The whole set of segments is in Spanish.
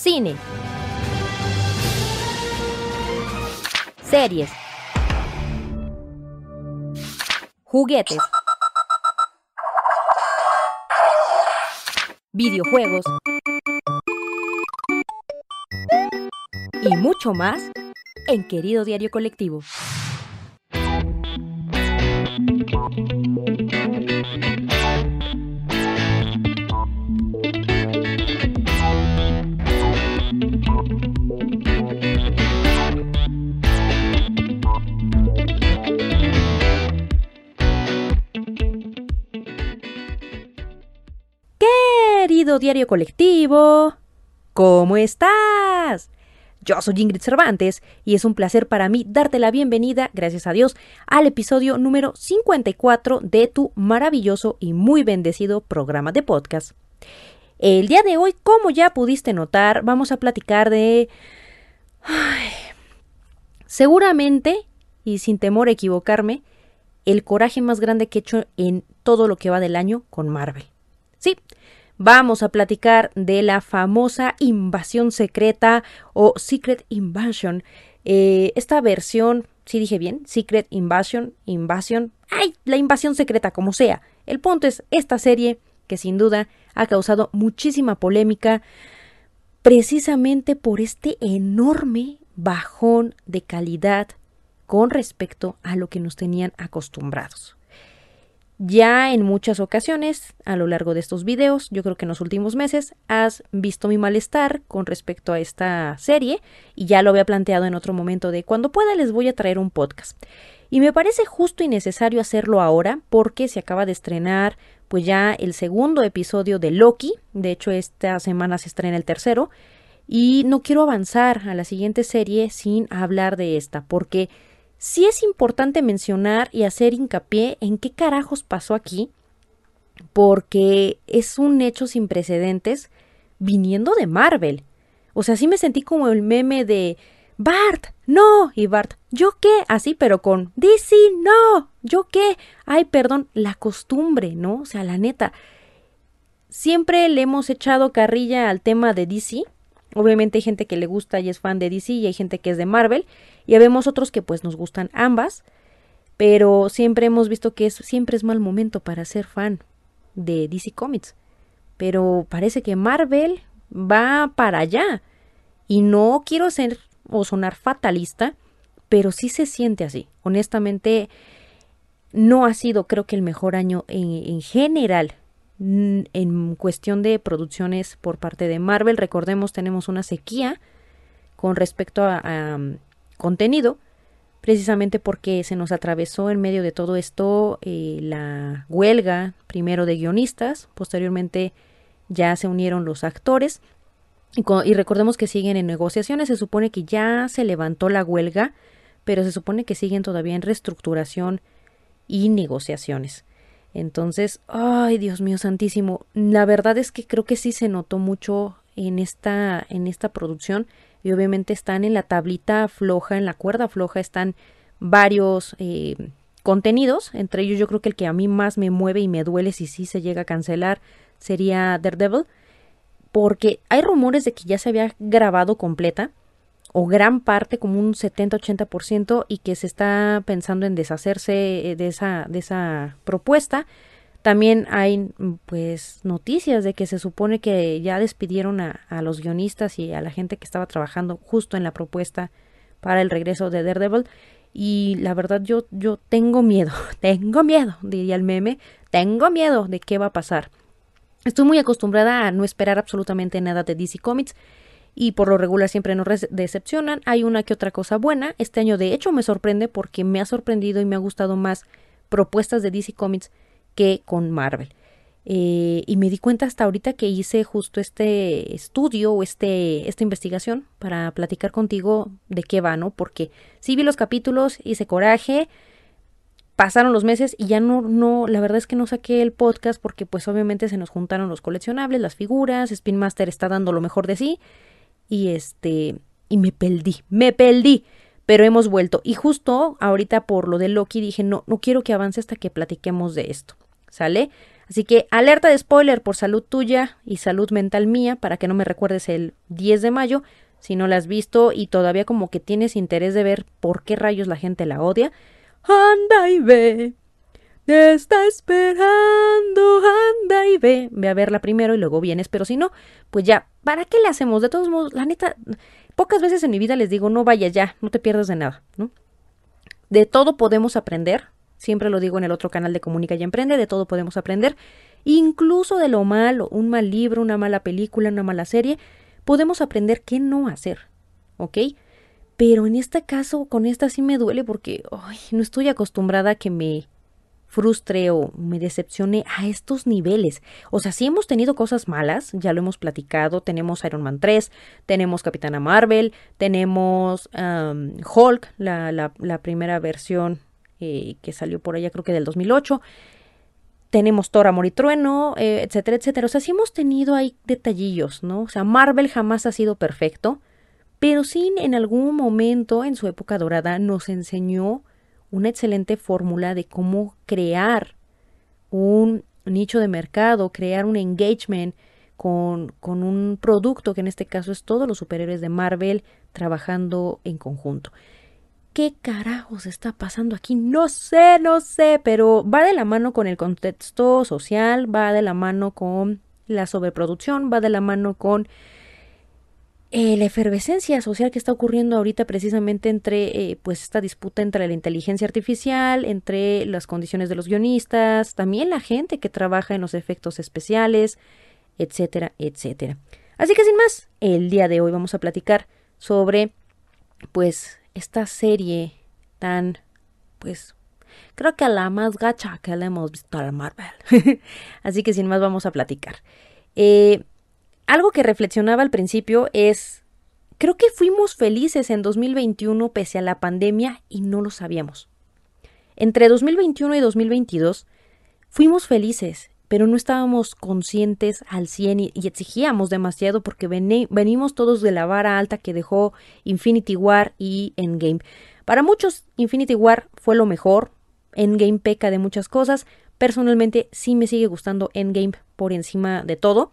Cine. Series. Juguetes. Videojuegos. Y mucho más en Querido Diario Colectivo. Diario Colectivo, ¿cómo estás? Yo soy Ingrid Cervantes y es un placer para mí darte la bienvenida, gracias a Dios, al episodio número 54 de tu maravilloso y muy bendecido programa de podcast. El día de hoy, como ya pudiste notar, vamos a platicar de... Ay, seguramente, y sin temor a equivocarme, el coraje más grande que he hecho en todo lo que va del año con Marvel. Sí, vamos a platicar de la famosa invasión secreta o Secret Invasion. Eh, esta versión, si dije bien, Secret Invasion, invasión, ay, la invasión secreta, como sea. El punto es esta serie que sin duda ha causado muchísima polémica precisamente por este enorme bajón de calidad con respecto a lo que nos tenían acostumbrados. Ya en muchas ocasiones, a lo largo de estos videos, yo creo que en los últimos meses, has visto mi malestar con respecto a esta serie y ya lo había planteado en otro momento de cuando pueda les voy a traer un podcast. Y me parece justo y necesario hacerlo ahora porque se acaba de estrenar pues ya el segundo episodio de Loki, de hecho esta semana se estrena el tercero, y no quiero avanzar a la siguiente serie sin hablar de esta porque sí es importante mencionar y hacer hincapié en qué carajos pasó aquí, porque es un hecho sin precedentes viniendo de Marvel. O sea, sí me sentí como el meme de Bart, no, y Bart, ¿yo qué? Así, pero con DC, no, ¿yo qué? Ay, perdón, la costumbre, ¿no? O sea, la neta. Siempre le hemos echado carrilla al tema de DC, Obviamente hay gente que le gusta y es fan de DC y hay gente que es de Marvel y vemos otros que pues nos gustan ambas, pero siempre hemos visto que es, siempre es mal momento para ser fan de DC Comics. Pero parece que Marvel va para allá y no quiero ser o sonar fatalista, pero sí se siente así. Honestamente, no ha sido creo que el mejor año en, en general en cuestión de producciones por parte de Marvel. Recordemos, tenemos una sequía con respecto a, um, contenido, precisamente porque se nos atravesó en medio de todo esto eh, la huelga, primero de guionistas, posteriormente ya se unieron los actores. Y recordemos que siguen en negociaciones, se supone que ya se levantó la huelga, pero se supone que siguen todavía en reestructuración y negociaciones. Entonces, ay, Dios mío santísimo, la verdad es que creo que sí se notó mucho en esta en esta producción y obviamente están en la tablita floja, en la cuerda floja están varios eh, contenidos, entre ellos yo creo que el que a mí más me mueve y me duele si sí se llega a cancelar sería Daredevil, porque hay rumores de que ya se había grabado completa, o gran parte, como un 70-80%, y que se está pensando en deshacerse eh, de esa, de esa propuesta. También hay mm, pues noticias de que se supone que ya despidieron a, a, los guionistas y a la gente que estaba trabajando justo en la propuesta para el regreso de Daredevil. Y la verdad yo, yo tengo miedo, tengo miedo, diría el meme, tengo miedo de qué va a pasar. Estoy muy acostumbrada a no esperar absolutamente nada de DC Comics y por lo regular siempre nos decepcionan. Hay una que otra cosa buena. Este año de hecho me sorprende porque me ha sorprendido y me ha gustado más propuestas de DC Comics que con Marvel. Eh, y me di cuenta hasta ahorita que hice justo este estudio o este, esta investigación para platicar contigo de qué va, ¿no? Porque sí vi los capítulos, hice coraje, pasaron los meses y ya no, no, la verdad es que no saqué el podcast porque pues obviamente se nos juntaron los coleccionables, las figuras, Spin Master está dando lo mejor de sí y este y me perdí, me perdí, pero hemos vuelto y justo ahorita por lo de Loki dije, no no quiero que avance hasta que platiquemos de esto. ¿Sale? Así que alerta de spoiler por salud tuya y salud mental mía para que no me recuerdes el 10 de mayo si no la has visto y todavía como que tienes interés de ver por qué rayos la gente la odia. Anda y ve. Te está esperando, anda y ve. Ve a verla primero y luego vienes, pero si no, pues ya, ¿para qué le hacemos? De todos modos, la neta, pocas veces en mi vida les digo, no vayas ya, no te pierdas de nada, ¿no? De todo podemos aprender, siempre lo digo en el otro canal de Comunica y Emprende, de todo podemos aprender, incluso de lo malo, un mal libro, una mala película, una mala serie, podemos aprender qué no hacer, ¿ok? Pero en este caso, con esta sí me duele porque no estoy acostumbrada a que me frustre o me decepcione a estos niveles. O sea, sí hemos tenido cosas malas, ya lo hemos platicado, tenemos Iron Man 3, tenemos Capitana Marvel, tenemos Hulk, la, la, primera versión eh, que salió por allá creo que del 2008, tenemos Thor, Amor y Trueno, eh, etcétera, etcétera. O sea, sí hemos tenido ahí detallillos, ¿no? O sea, Marvel jamás ha sido perfecto, pero sí en algún momento en su época dorada nos enseñó una excelente fórmula de cómo crear un nicho de mercado, crear un engagement con, con un producto que en este caso es todos los superhéroes de Marvel trabajando en conjunto. ¿Qué carajos está pasando aquí? No sé, no sé, pero va de la mano con el contexto social, va de la mano con la sobreproducción, va de la mano con eh, la efervescencia social que está ocurriendo ahorita precisamente entre eh, pues esta disputa entre la inteligencia artificial, entre las condiciones de los guionistas, también la gente que trabaja en los efectos especiales, etcétera, etcétera. Así que sin más, el día de hoy vamos a platicar sobre pues esta serie tan, pues, creo que la más gacha que le hemos visto a Marvel. Así que sin más vamos a platicar. Eh, algo que reflexionaba al principio es, creo que fuimos felices en 2021 pese a la pandemia y no lo sabíamos. Entre 2021 y 2022 fuimos felices pero no estábamos conscientes al 100 y, exigíamos demasiado porque venimos todos de la vara alta que dejó Infinity War y Endgame. Para muchos Infinity War fue lo mejor, Endgame peca de muchas cosas, personalmente sí me sigue gustando Endgame por encima de todo.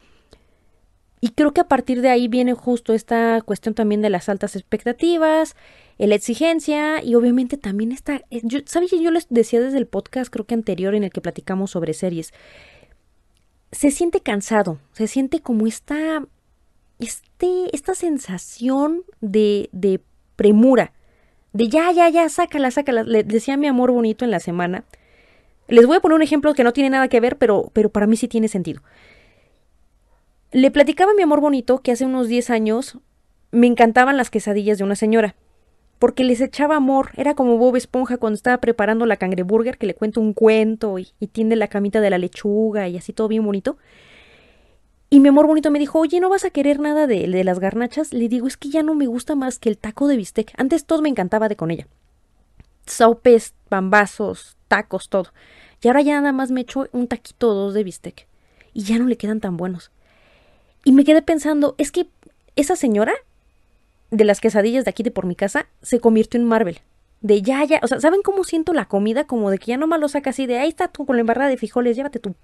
Y creo que a partir de ahí viene justo esta cuestión también de las altas expectativas, la exigencia y obviamente también esta... Eh, yo, ¿Sabes? Yo les decía desde el podcast creo que anterior en el que platicamos sobre series se siente cansado, se siente como esta, este, esta sensación de, de premura, de ya, ya, ya, sácala, sácala. Le decía mi amor bonito en la semana. Les voy a poner un ejemplo que no tiene nada que ver, pero, pero para mí sí tiene sentido. Le platicaba a mi amor bonito que hace unos 10 años me encantaban las quesadillas de una señora porque les echaba amor. Era como Bob Esponja cuando estaba preparando la cangreburger, que le cuenta un cuento y, tiende la camita de la lechuga y así todo bien bonito. Y mi amor bonito me dijo, oye, ¿no vas a querer nada de, las garnachas? Le digo, es que ya no me gusta más que el taco de bistec. Antes todo me encantaba de con ella. Sopes, pambazos, tacos, todo. Y ahora ya nada más me echo un taquito o dos de bistec. Y ya no le quedan tan buenos. Y me quedé pensando, es que esa señora de las quesadillas de aquí de por mi casa se convirtió en Marvel. De ya, ya, o sea, ¿saben cómo siento la comida? Como de que ya nomás lo saca así, de ahí está tú con la embarrada de frijoles, llévate tu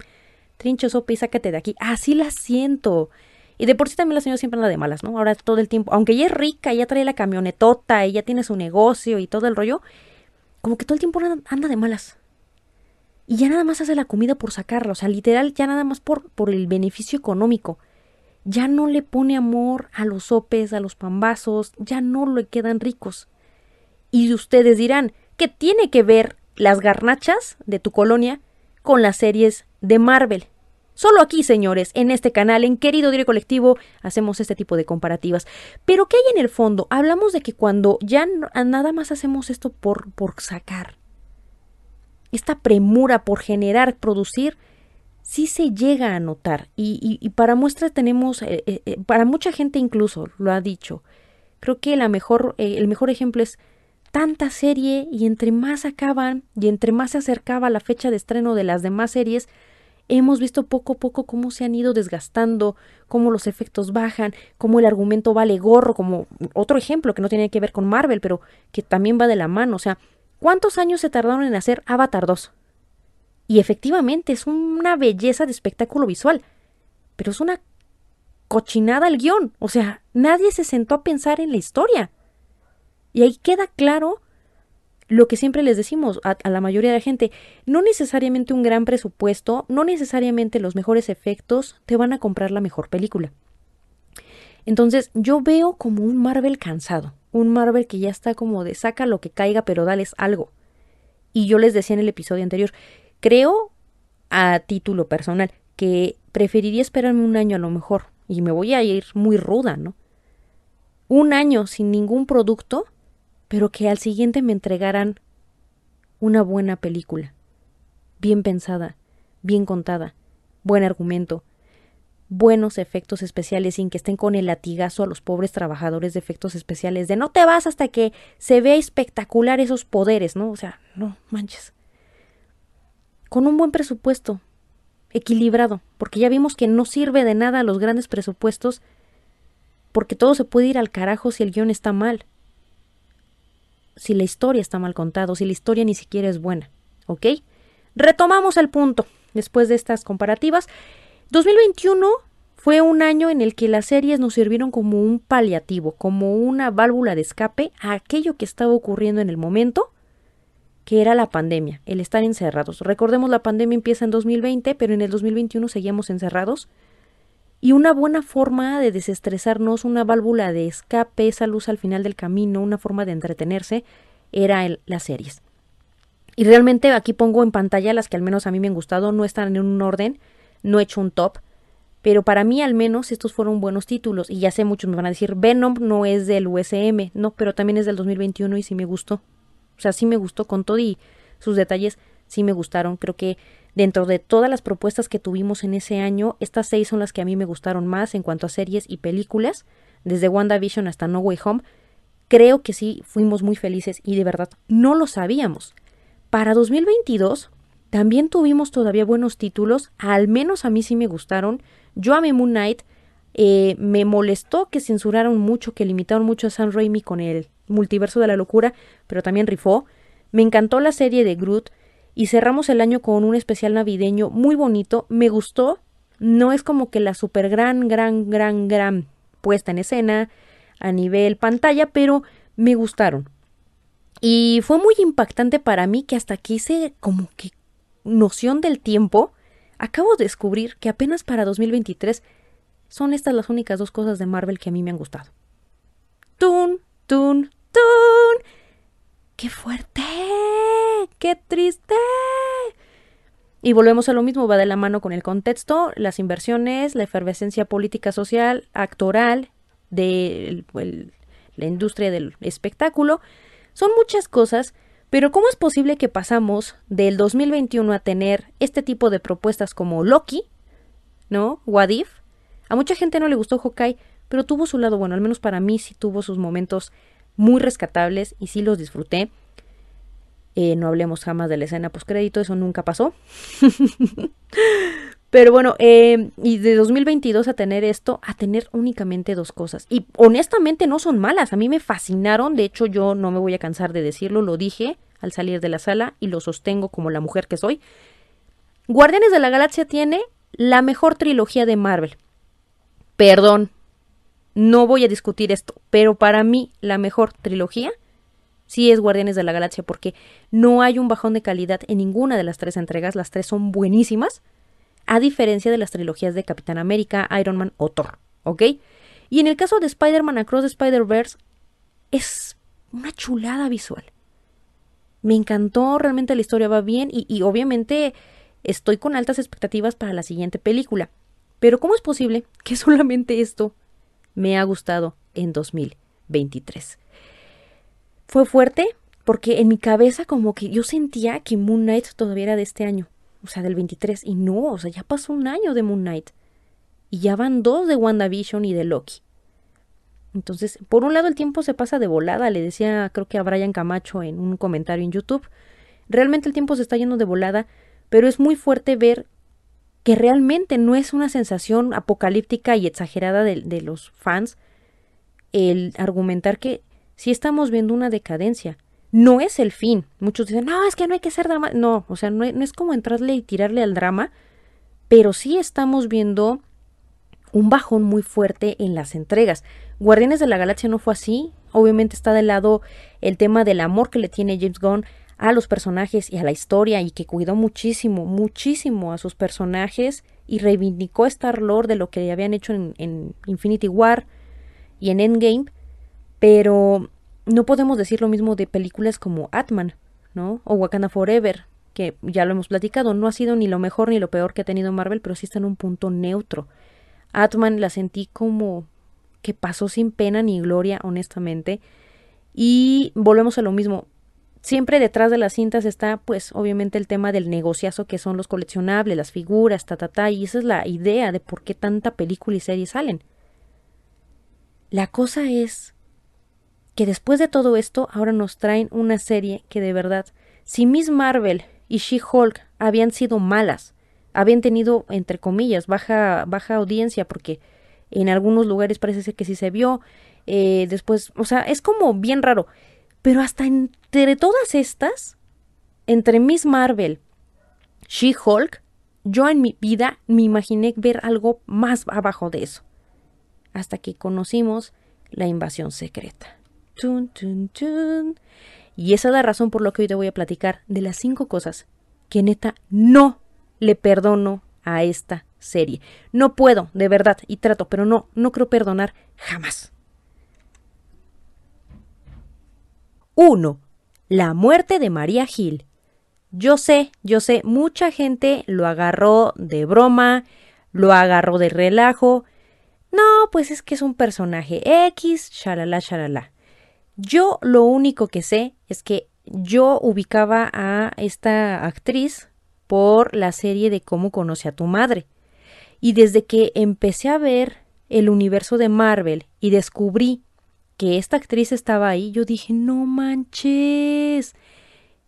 trincho sopa y sácate de aquí. Así la siento. Y de por sí también la señora siempre anda de malas, ¿no? Ahora todo el tiempo, aunque ella es rica, ella trae la camionetota, ella tiene su negocio y todo el rollo, como que todo el tiempo anda de malas. Y ya nada más hace la comida por sacarla, o sea, literal, ya nada más por, por el beneficio económico ya no le pone amor a los sopes, a los pambazos, ya no le quedan ricos. Y ustedes dirán, ¿qué tiene que ver las garnachas de tu colonia con las series de Marvel? Solo aquí, señores, en este canal, en Querido Diario Colectivo, hacemos este tipo de comparativas. Pero ¿qué hay en el fondo? Hablamos de que cuando ya nada más hacemos esto por, por sacar, esta premura por generar, producir, sí se llega a notar. Y, para muestra tenemos, eh, eh, eh, para mucha gente incluso lo ha dicho, creo que la mejor, el mejor ejemplo es tanta serie y entre más acaban y entre más se acercaba la fecha de estreno de las demás series, hemos visto poco a poco cómo se han ido desgastando, cómo los efectos bajan, cómo el argumento vale gorro, como otro ejemplo que no tiene que ver con Marvel, pero que también va de la mano. O sea, ¿cuántos años se tardaron en hacer Avatar 2? Y efectivamente es una belleza de espectáculo visual, pero es una cochinada el guion. O sea, nadie se sentó a pensar en la historia. Y ahí queda claro lo que siempre les decimos a, a, la mayoría de la gente, no necesariamente un gran presupuesto, no necesariamente los mejores efectos te van a comprar la mejor película. Entonces yo veo como un Marvel cansado, un Marvel que ya está como de saca lo que caiga pero dales algo. Y yo les decía en el episodio anterior, creo a título personal que preferiría esperarme un año a lo mejor y me voy a ir muy ruda, ¿no? Un año sin ningún producto, pero que al siguiente me entregaran una buena película, bien pensada, bien contada, buen argumento, buenos efectos especiales sin que estén con el latigazo a los pobres trabajadores de efectos especiales de no te vas hasta que se vea espectacular esos poderes, ¿no? O sea, no manches. Con un buen presupuesto, equilibrado, porque ya vimos que no sirve de nada los grandes presupuestos, porque todo se puede ir al carajo si el guion está mal, si la historia está mal contada, si la historia ni siquiera es buena, ¿ok? Retomamos el punto después de estas comparativas. 2021 fue un año en el que las series nos sirvieron como un paliativo, como una válvula de escape a aquello que estaba ocurriendo en el momento, que era la pandemia, el estar encerrados. Recordemos, la pandemia empieza en 2020, pero en el 2021 seguíamos encerrados. Y una buena forma de desestresarnos, una válvula de escape, esa luz al final del camino, una forma de entretenerse, era el, las series. Y realmente aquí pongo en pantalla las que al menos a mí me han gustado, no están en un orden, no he hecho un top, pero para mí al menos estos fueron buenos títulos y ya sé muchos me van a decir Venom no es del USM, no, pero también es del 2021 y sí me gustó. O sea, sí me gustó con todo y sus detalles sí me gustaron. Creo que dentro de todas las propuestas que tuvimos en ese año, estas seis son las que a mí me gustaron más en cuanto a series y películas, desde WandaVision hasta No Way Home. Creo que sí fuimos muy felices y de verdad no lo sabíamos. Para 2022 también tuvimos todavía buenos títulos, al menos a mí sí me gustaron. Yo amé Moon Knight, eh, me molestó que censuraron mucho, que limitaron mucho a Sam Raimi con el multiverso de la locura, pero también rifó. Me encantó la serie de Groot y cerramos el año con un especial navideño muy bonito. Me gustó. No es como que la super gran, gran, gran, gran puesta en escena a nivel pantalla, pero me gustaron. Y fue muy impactante para mí que hasta quise como que noción del tiempo, acabo de descubrir que apenas para 2023 son estas las únicas dos cosas de Marvel que a mí me han gustado. ¡Tun! ¡Tun! ¡Qué fuerte! ¡Qué triste! Y volvemos a lo mismo, va de la mano con el contexto, las inversiones, la efervescencia política social, actoral, de la industria del espectáculo. Son muchas cosas pero ¿cómo es posible que pasamos del 2021 a tener este tipo de propuestas como Loki, ¿no? Wadif? A mucha gente no le gustó Hawkeye, pero tuvo su lado bueno, al menos para mí sí tuvo sus momentos muy rescatables y sí los disfruté. Eh, no hablemos jamás de la escena postcrédito, eso nunca pasó. Pero bueno, eh, y de 2022 a tener esto, a tener únicamente dos cosas. Y honestamente no son malas, a mí me fascinaron, de hecho yo no me voy a cansar de decirlo, lo dije al salir de la sala y lo sostengo como la mujer que soy. Guardianes de la Galaxia tiene la mejor trilogía de Marvel. Perdón, no voy a discutir esto, pero para mí la mejor trilogía sí es Guardianes de la Galaxia porque no hay un bajón de calidad en ninguna de las tres entregas, las tres son buenísimas a diferencia de las trilogías de Capitán América, Iron Man o Thor, ¿ok? Y en el caso de Spider-Man Across the Spider-Verse, es una chulada visual. Me encantó, realmente la historia va bien y, y obviamente estoy con altas expectativas para la siguiente película. Pero ¿cómo es posible que solamente esto me ha gustado en 2023? Fue fuerte porque en mi cabeza como que yo sentía que Moon Knight todavía era de este año o sea, del 23. Y no, o sea, ya pasó un año de Moon Knight. Y ya van dos de WandaVision y de Loki. Entonces, por un lado el tiempo se pasa de volada, le decía creo que a Brian Camacho en un comentario en YouTube. Realmente el tiempo se está yendo de volada, pero es muy fuerte ver que realmente no es una sensación apocalíptica y exagerada de, los fans el argumentar que sí estamos viendo una decadencia. no es el fin. Muchos dicen, no, es que no hay que ser drama. No, o sea, no, no es como entrarle y tirarle al drama, pero sí estamos viendo un bajón muy fuerte en las entregas. Guardianes de la Galaxia no fue así. Obviamente está de lado el tema del amor que le tiene James Gunn a los personajes y a la historia y que cuidó muchísimo, muchísimo a sus personajes y reivindicó Star Lord de lo que habían hecho en, en Infinity War y en Endgame. Pero no podemos decir lo mismo de películas como Atman, ¿no? O Wakanda Forever, que ya lo hemos platicado, no ha sido ni lo mejor ni lo peor que ha tenido Marvel, pero sí está en un punto neutro. Atman la sentí como que pasó sin pena ni gloria, honestamente. Y volvemos a lo mismo. Siempre detrás de las cintas está, pues, obviamente el tema del negociazo que son los coleccionables, las figuras, ta, ta, ta, y esa es la idea de por qué tanta película y serie salen. La cosa es que después de todo esto, ahora nos traen una serie que de verdad, si Miss Marvel y She-Hulk habían sido malas, habían tenido, entre comillas, baja, baja audiencia, porque en algunos lugares parece ser que sí se vio, eh, después, o sea, es como bien raro, pero hasta entre todas estas, entre Miss Marvel, She-Hulk, yo en mi vida me imaginé ver algo más abajo de eso, hasta que conocimos la invasión secreta. Y esa es la razón por la que hoy te voy a platicar de las cinco cosas que neta no le perdono a esta serie. No puedo, de verdad, y trato, pero no, no creo perdonar jamás. 1. La muerte de María Gil. Yo sé, yo sé, mucha gente lo agarró de broma, lo agarró de relajo. No, pues es que es un personaje X, shalala, shalala. Yo lo único que sé es que yo ubicaba a esta actriz por la serie de cómo conoce a tu madre. Y desde que empecé a ver el universo de Marvel y descubrí que esta actriz estaba ahí, yo dije, no manches.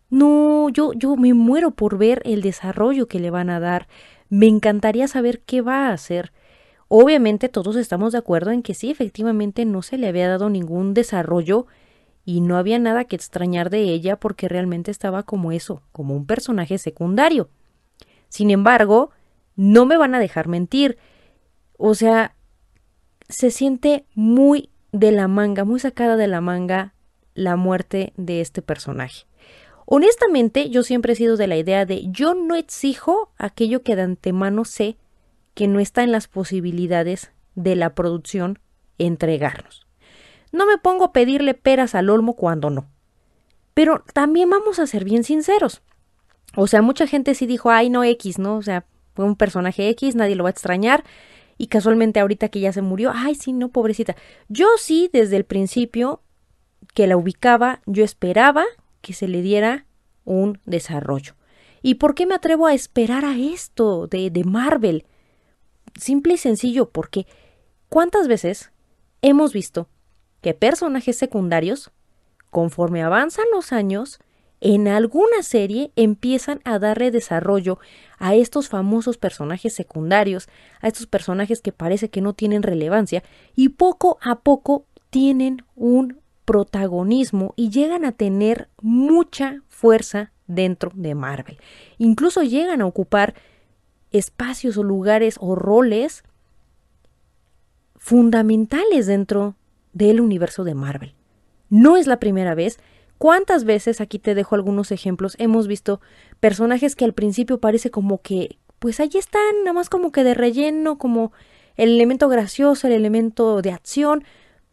No, yo, yo me muero por ver el desarrollo que le van a dar. Me encantaría saber qué va a hacer. Obviamente todos estamos de acuerdo en que sí, efectivamente no se le había dado ningún desarrollo y no había nada que extrañar de ella porque realmente estaba como eso, como un personaje secundario. Sin embargo, no me van a dejar mentir. O sea, se siente muy de la manga, muy sacada de la manga la muerte de este personaje. Honestamente, yo siempre he sido de la idea de yo no exijo aquello que de antemano sé que no está en las posibilidades de la producción entregarnos. No me pongo a pedirle peras al olmo cuando no. Pero también vamos a ser bien sinceros. O sea, mucha gente sí dijo, ay, no X, ¿no? O sea, fue un personaje X, nadie lo va a extrañar. Y casualmente ahorita que ya se murió, ay, sí, no, pobrecita. Yo sí, desde el principio que la ubicaba, yo esperaba que se le diera un desarrollo. ¿Y por qué me atrevo a esperar a esto de, de Marvel? Simple y sencillo, porque ¿cuántas veces hemos visto que personajes secundarios, conforme avanzan los años, en alguna serie empiezan a darle desarrollo a estos famosos personajes secundarios, a estos personajes que parece que no tienen relevancia y poco a poco tienen un protagonismo y llegan a tener mucha fuerza dentro de Marvel. Incluso llegan a ocupar espacios o lugares o roles fundamentales dentro del universo de Marvel. No es la primera vez. ¿Cuántas veces, aquí te dejo algunos ejemplos, hemos visto personajes que al principio parece como que, pues allí están, nada más como que de relleno, como el elemento gracioso, el elemento de acción,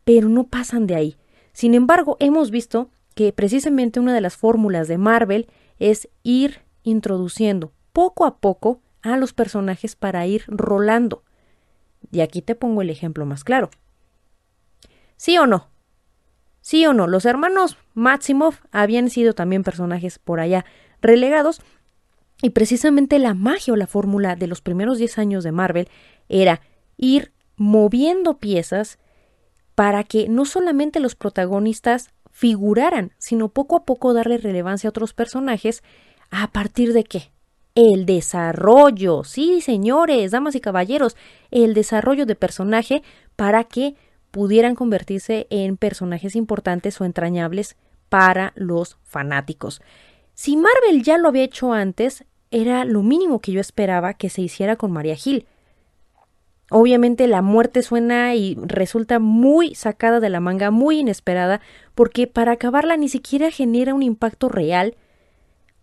pero no pasan de ahí. Sin embargo, hemos visto que precisamente una de las fórmulas de Marvel es ir introduciendo poco a poco a los personajes para ir rolando. Y aquí te pongo el ejemplo más claro. ¿Sí o no? ¿Sí o no? Los hermanos Maximov habían sido también personajes por allá relegados y precisamente la magia o la fórmula de los primeros 10 años de Marvel era ir moviendo piezas para que no solamente los protagonistas figuraran, sino poco a poco darle relevancia a otros personajes a partir de qué? El desarrollo, sí señores, damas y caballeros, el desarrollo de personaje para que pudieran convertirse en personajes importantes o entrañables para los fanáticos. Si Marvel ya lo había hecho antes, era lo mínimo que yo esperaba que se hiciera con María Gil. Obviamente la muerte suena y resulta muy sacada de la manga, muy inesperada, porque para acabarla ni siquiera genera un impacto real.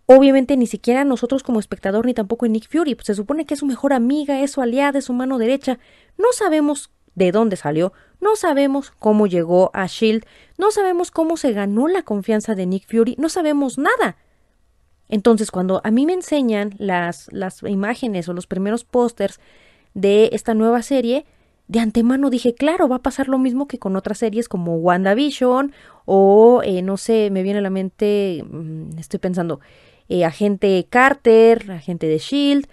Obviamente ni siquiera nosotros como espectador ni tampoco Nick Fury, pues se supone que es su mejor amiga, es su aliada, es su mano derecha. No sabemos de dónde salió, no sabemos cómo llegó a Shield, no sabemos cómo se ganó la confianza de Nick Fury, no sabemos nada. Entonces, cuando a mí me enseñan las, las imágenes o los primeros pósters de esta nueva serie, de antemano dije, claro, va a pasar lo mismo que con otras series como WandaVision o, eh, no sé, me viene a la mente, mm, estoy pensando, eh, Agente Carter, Agente de Shield.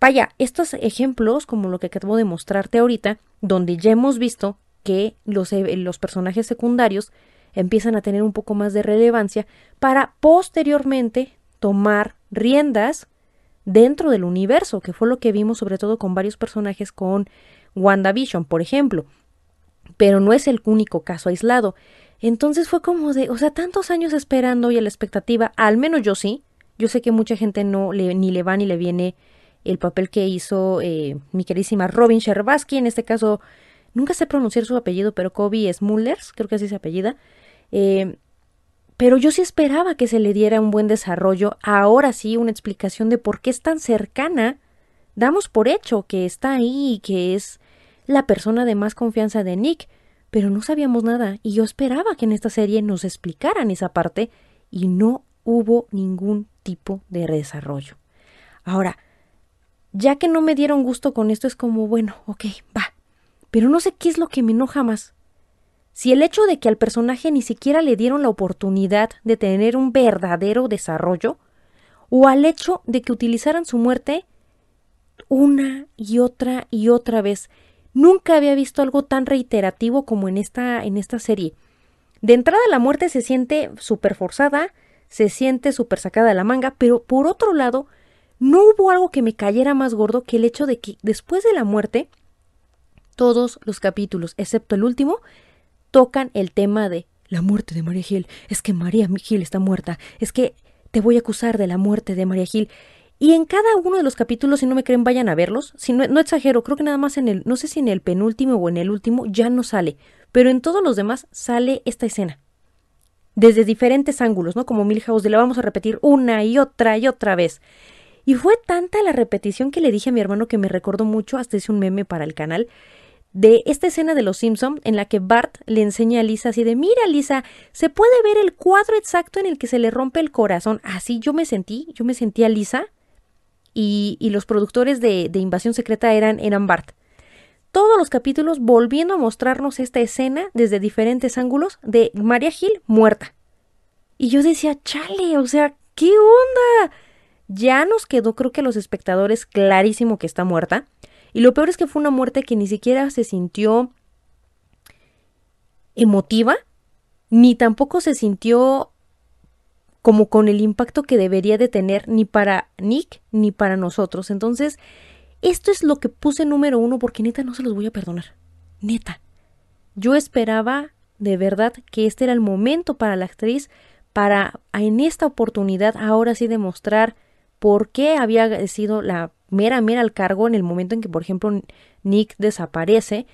Vaya, estos ejemplos, como lo que acabo de mostrarte ahorita, donde ya hemos visto que los, eh, los personajes secundarios empiezan a tener un poco más de relevancia para posteriormente tomar riendas dentro del universo, que fue lo que vimos sobre todo con varios personajes con WandaVision, por ejemplo. Pero no es el único caso aislado. Entonces fue como de, o sea, tantos años esperando y a la expectativa, al menos yo sí. Yo sé que mucha gente no le, ni le va ni le viene el papel que hizo eh, mi querísima Robin Sherbatsky, en este caso, nunca sé pronunciar su apellido, pero Kobe Smullers, creo que así se apellida. Eh, pero yo sí esperaba que se le diera un buen desarrollo, ahora sí una explicación de por qué es tan cercana. Damos por hecho que está ahí y que es la persona de más confianza de Nick, pero no sabíamos nada y yo esperaba que en esta serie nos explicaran esa parte y no hubo ningún tipo de desarrollo. Ahora, ya que no me dieron gusto con esto, es como, bueno, ok, va, pero no sé qué es lo que me enoja más si el hecho de que al personaje ni siquiera le dieron la oportunidad de tener un verdadero desarrollo, o al hecho de que utilizaran su muerte una y otra y otra vez. Nunca había visto algo tan reiterativo como en esta, en esta serie. De entrada la muerte se siente súper forzada, se siente súper sacada de la manga, pero por otro lado, no hubo algo que me cayera más gordo que el hecho de que después de la muerte, todos los capítulos, excepto el último, tocan el tema de la muerte de María Gil, es que María Gil está muerta, es que te voy a acusar de la muerte de María Gil. Y en cada uno de los capítulos, si no me creen, vayan a verlos. Si no, no exagero, creo que nada más en el, no sé si en el penúltimo o en el último ya no sale, pero en todos los demás sale esta escena. Desde diferentes ángulos, ¿no? Como Milhouse, de la vamos a repetir una y otra y otra vez. Y fue tanta la repetición que le dije a mi hermano que me recordó mucho, hasta hice un meme para el canal, de esta escena de Los Simpson en la que Bart le enseña a Lisa así de mira Lisa, se puede ver el cuadro exacto en el que se le rompe el corazón. Así yo me sentí, yo me sentía Lisa y, y los productores de, de, Invasión Secreta eran, eran Bart. Todos los capítulos volviendo a mostrarnos esta escena desde diferentes ángulos de María Gil muerta. Y yo decía, chale, o sea, ¿qué onda? Ya nos quedó, creo que a los espectadores, clarísimo que está muerta. Y lo peor es que fue una muerte que ni siquiera se sintió emotiva, ni tampoco se sintió como con el impacto que debería de tener ni para Nick ni para nosotros. Entonces, esto es lo que puse número uno porque neta no se los voy a perdonar. Neta. Yo esperaba de verdad que este era el momento para la actriz para en esta oportunidad ahora sí demostrar por qué había sido la mera, mera al cargo en el momento en que, por ejemplo, Nick desaparece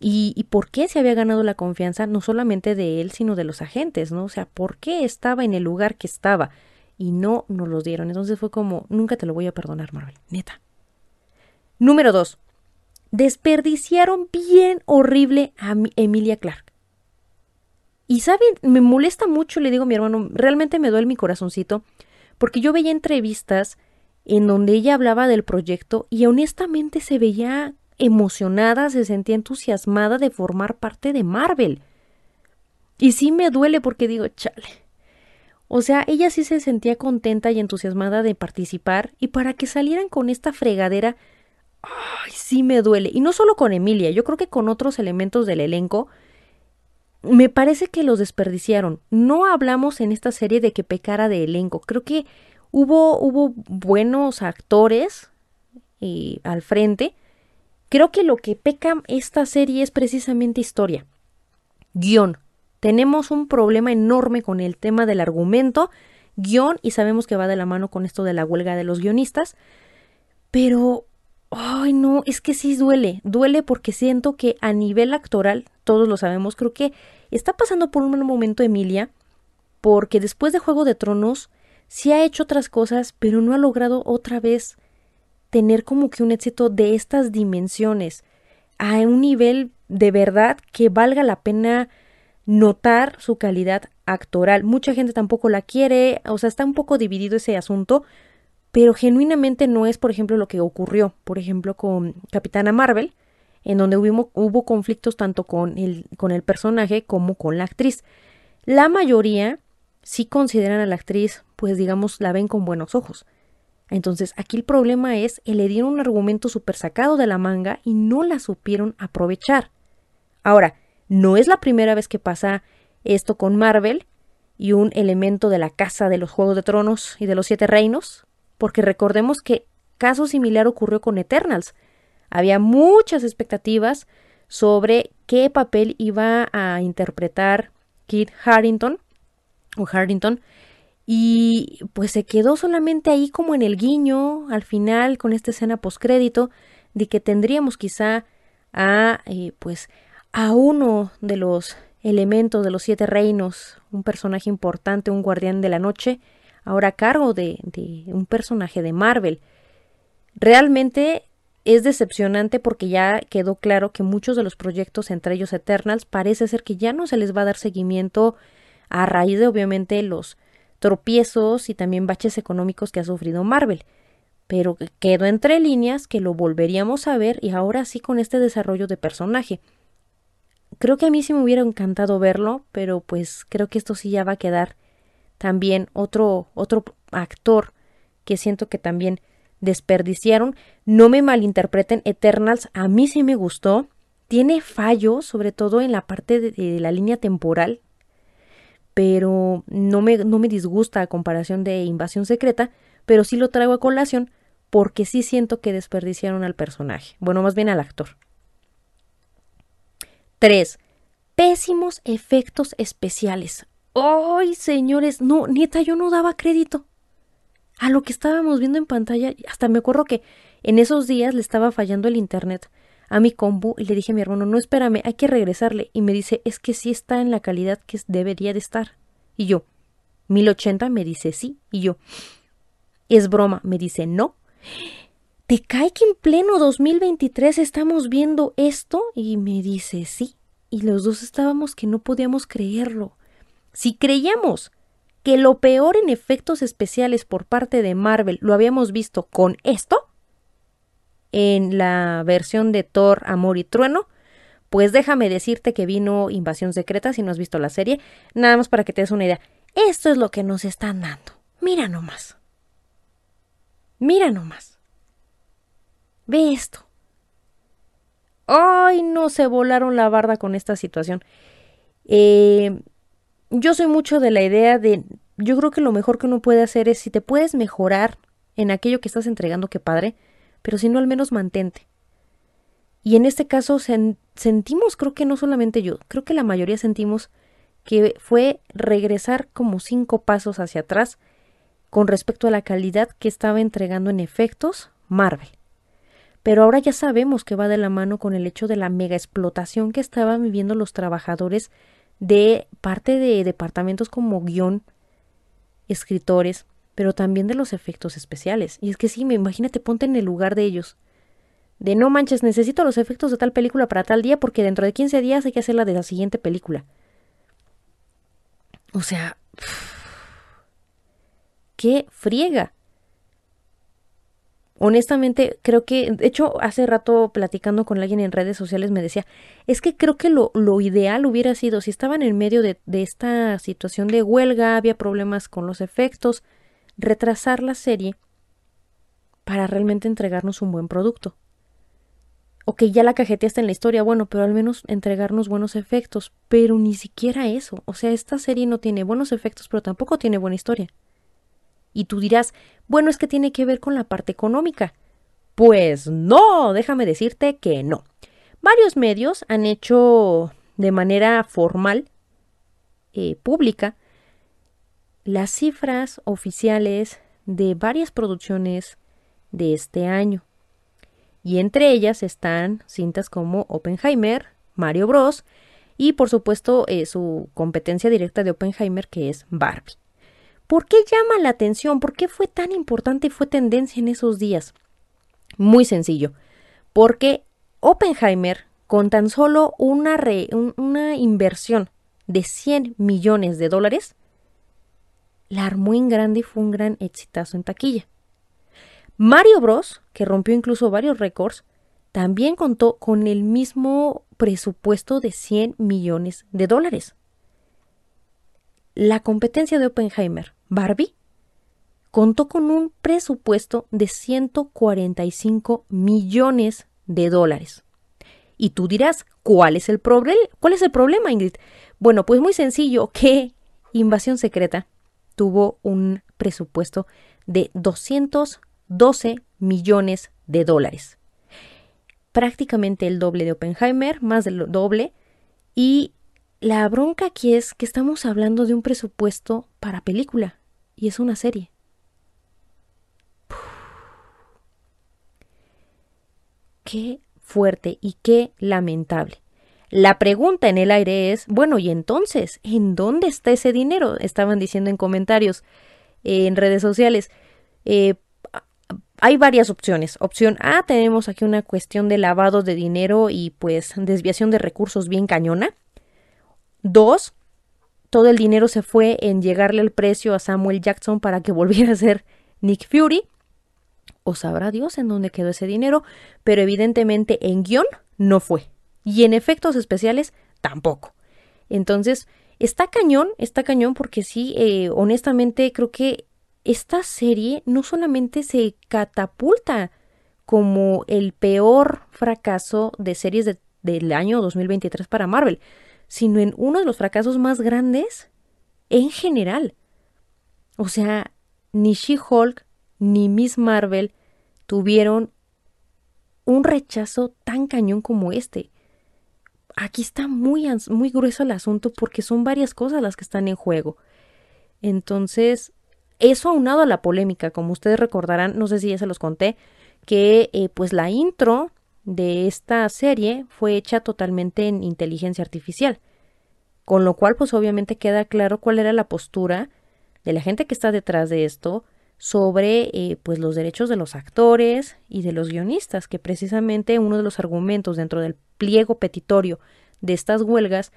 y, por qué se había ganado la confianza no solamente de él, sino de los agentes, ¿no? O sea, por qué estaba en el lugar que estaba y no nos lo dieron. Entonces fue como, nunca te lo voy a perdonar, Marvel, neta. Número dos, desperdiciaron bien horrible a Emilia Clark. Y saben, me molesta mucho, le digo a mi hermano, realmente me duele mi corazoncito, porque yo veía entrevistas en donde ella hablaba del proyecto y honestamente se veía emocionada, se sentía entusiasmada de formar parte de Marvel. Y sí me duele porque digo, chale. O sea, ella sí se sentía contenta y entusiasmada de participar y para que salieran con esta fregadera, ay, sí me duele. Y no solo con Emilia, yo creo que con otros elementos del elenco, me parece que los desperdiciaron. No hablamos en esta serie de que pecara de elenco. Creo que Hubo, hubo buenos actores eh, al frente. Creo que lo que peca esta serie es precisamente historia, guion, Tenemos un problema enorme con el tema del argumento, guion, y sabemos que va de la mano con esto de la huelga de los guionistas, pero, ay no, es que sí duele, duele porque siento que a nivel actoral, todos lo sabemos, creo que está pasando por un momento Emilia, porque después de Juego de Tronos, sí ha hecho otras cosas, pero no ha logrado otra vez tener como que un éxito de estas dimensiones a un nivel de verdad que valga la pena notar su calidad actoral. Mucha gente tampoco la quiere, o sea, está un poco dividido ese asunto, pero genuinamente no es, por ejemplo, lo que ocurrió, por ejemplo, con Capitana Marvel, en donde hubo, hubo conflictos tanto con el, con el personaje como con la actriz. La mayoría sí consideran a la actriz, pues digamos, la ven con buenos ojos. Entonces, aquí el problema es que le dieron un argumento súper sacado de la manga y no la supieron aprovechar. Ahora, no es la primera vez que pasa esto con Marvel y un elemento de la casa de los Juegos de Tronos y de los Siete Reinos, porque recordemos que caso similar ocurrió con Eternals. Había muchas expectativas sobre qué papel iba a interpretar Kit Harrington o Harrington y pues se quedó solamente ahí como en el guiño al final con esta escena postcrédito de que tendríamos quizá a eh, pues a uno de los elementos de los siete reinos, un personaje importante, un guardián de la noche, ahora a cargo de, de un personaje de Marvel. Realmente es decepcionante porque ya quedó claro que muchos de los proyectos, entre ellos Eternals, parece ser que ya no se les va a dar seguimiento a raíz de obviamente los tropiezos y también baches económicos que ha sufrido Marvel. Pero quedó entre líneas que lo volveríamos a ver y ahora sí con este desarrollo de personaje. Creo que a mí sí me hubiera encantado verlo, pero pues creo que esto sí ya va a quedar también otro otro actor que siento que también desperdiciaron. No me malinterpreten, Eternals a mí sí me gustó. Tiene fallos, sobre todo en la parte de la línea temporal pero no me, no me disgusta a comparación de Invasión Secreta, pero sí lo traigo a colación porque sí siento que desperdiciaron al personaje, bueno, más bien al actor. 3. Pésimos efectos especiales. ¡Ay, señores! No, neta, yo no daba crédito a lo que estábamos viendo en pantalla. Hasta me acuerdo que en esos días le estaba fallando el internet a mi combo y le dije a mi hermano, no espérame, hay que regresarle. Y me dice, es que sí está en la calidad que debería de estar. Y yo, 1080 me dice sí. Y yo, es broma, me dice no. ¿Te cae que en pleno 2023 estamos viendo esto? Y me dice sí. Y los dos estábamos que no podíamos creerlo. Si creíamos que lo peor en efectos especiales por parte de Marvel lo habíamos visto con esto, en la versión de Thor, Amor y Trueno, pues déjame decirte que vino Invasión Secreta si no has visto la serie, nada más para que te des una idea. Esto es lo que nos están dando. Mira nomás. Mira nomás. Ve esto. Ay, no se volaron la barda con esta situación. Eh, yo soy mucho de la idea de, yo creo que lo mejor que uno puede hacer es si te puedes mejorar en aquello que estás entregando, que padre, pero si no al menos mantente. Y en este caso sentimos, creo que no solamente yo, creo que la mayoría sentimos que fue regresar como cinco pasos hacia atrás con respecto a la calidad que estaba entregando en efectos Marvel. Pero ahora ya sabemos que va de la mano con el hecho de la mega explotación que estaban viviendo los trabajadores de parte de departamentos como guion, escritores, pero también de los efectos especiales. Y es que sí, imagínate, ponte en el lugar de ellos. De no manches, necesito los efectos de tal película para tal día porque dentro de 15 días hay que hacer la de la siguiente película. O sea, qué friega. Honestamente, creo que, de hecho, hace rato platicando con alguien en redes sociales me decía, es que creo que lo, lo ideal hubiera sido, si estaban en medio de, de esta situación de huelga, había problemas con los efectos, retrasar la serie para realmente entregarnos un buen producto. Ok, ya la cajeteaste en la historia, bueno, pero al menos entregarnos buenos efectos, pero ni siquiera eso. O sea, esta serie no tiene buenos efectos, pero tampoco tiene buena historia. Y tú dirás, bueno, es que tiene que ver con la parte económica. Pues no, déjame decirte que no. Varios medios han hecho de manera formal eh, pública las cifras oficiales de varias producciones de este año. Y entre ellas están cintas como Oppenheimer, Mario Bros. y por supuesto eh, su competencia directa de Oppenheimer que es Barbie. ¿Por qué llama la atención? ¿Por qué fue tan importante y fue tendencia en esos días? Muy sencillo, porque Oppenheimer, con tan solo una, inversión de 100 millones de dólares, la armó en grande y fue un gran exitazo en taquilla. Mario Bros, que rompió incluso varios récords, también contó con el mismo presupuesto de 100 millones de dólares. La competencia de Oppenheimer, Barbie, contó con un presupuesto de 145 millones de dólares. Y tú dirás, ¿cuál es el, ¿cuál es el problema, Ingrid? Bueno, pues muy sencillo, que Invasión Secreta tuvo un presupuesto de 212 millones de dólares. Prácticamente el doble de Oppenheimer, más del doble. Y la bronca aquí es que estamos hablando de un presupuesto para película y es una serie. Qué fuerte y qué lamentable. La pregunta en el aire es, bueno, y entonces, ¿en dónde está ese dinero? Estaban diciendo en comentarios eh, en redes sociales. Eh, hay varias opciones. Opción A, tenemos aquí una cuestión de lavado de dinero y pues desviación de recursos bien cañona. Dos, todo el dinero se fue en llegarle el precio a Samuel Jackson para que volviera a ser Nick Fury. O sabrá Dios en dónde quedó ese dinero, pero evidentemente en guion no fue. Y en efectos especiales tampoco. Entonces, está cañón, está cañón porque sí, eh, honestamente creo que esta serie no solamente se catapulta como el peor fracaso de series del año 2023 para Marvel, sino en uno de los fracasos más grandes en general. O sea, ni She-Hulk ni Miss Marvel tuvieron un rechazo tan cañón como este aquí está muy, muy grueso el asunto porque son varias cosas las que están en juego. Entonces, eso aunado a la polémica, como ustedes recordarán, no sé si ya se los conté, que eh, pues la intro de esta serie fue hecha totalmente en inteligencia artificial. Con lo cual, pues obviamente queda claro cuál era la postura de la gente que está detrás de esto sobre eh, pues los derechos de los actores y de los guionistas, que precisamente uno de los argumentos dentro del pliego petitorio de estas huelgas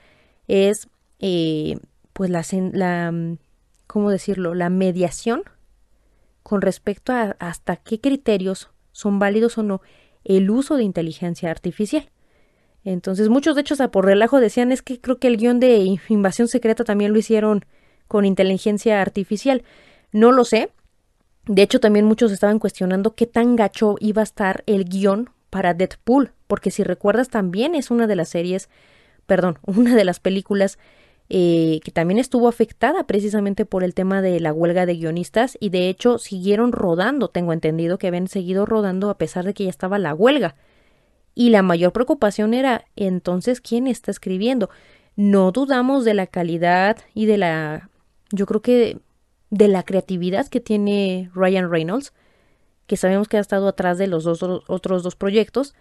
es eh, pues la, la, ¿cómo decirlo? La mediación con respecto a hasta qué criterios son válidos o no el uso de inteligencia artificial. Entonces muchos de hecho a por relajo decían es que creo que el guion de invasión secreta también lo hicieron con inteligencia artificial. No lo sé. De hecho también muchos estaban cuestionando qué tan gacho iba a estar el guion para Deadpool, porque si recuerdas también es una de las series, perdón, una de las películas eh, que también estuvo afectada precisamente por el tema de la huelga de guionistas y de hecho siguieron rodando, tengo entendido que habían seguido rodando a pesar de que ya estaba la huelga. Y la mayor preocupación era entonces quién está escribiendo. No dudamos de la calidad y de la, yo creo que de la creatividad que tiene Ryan Reynolds, que sabemos que ha estado atrás de los dos, otros dos proyectos,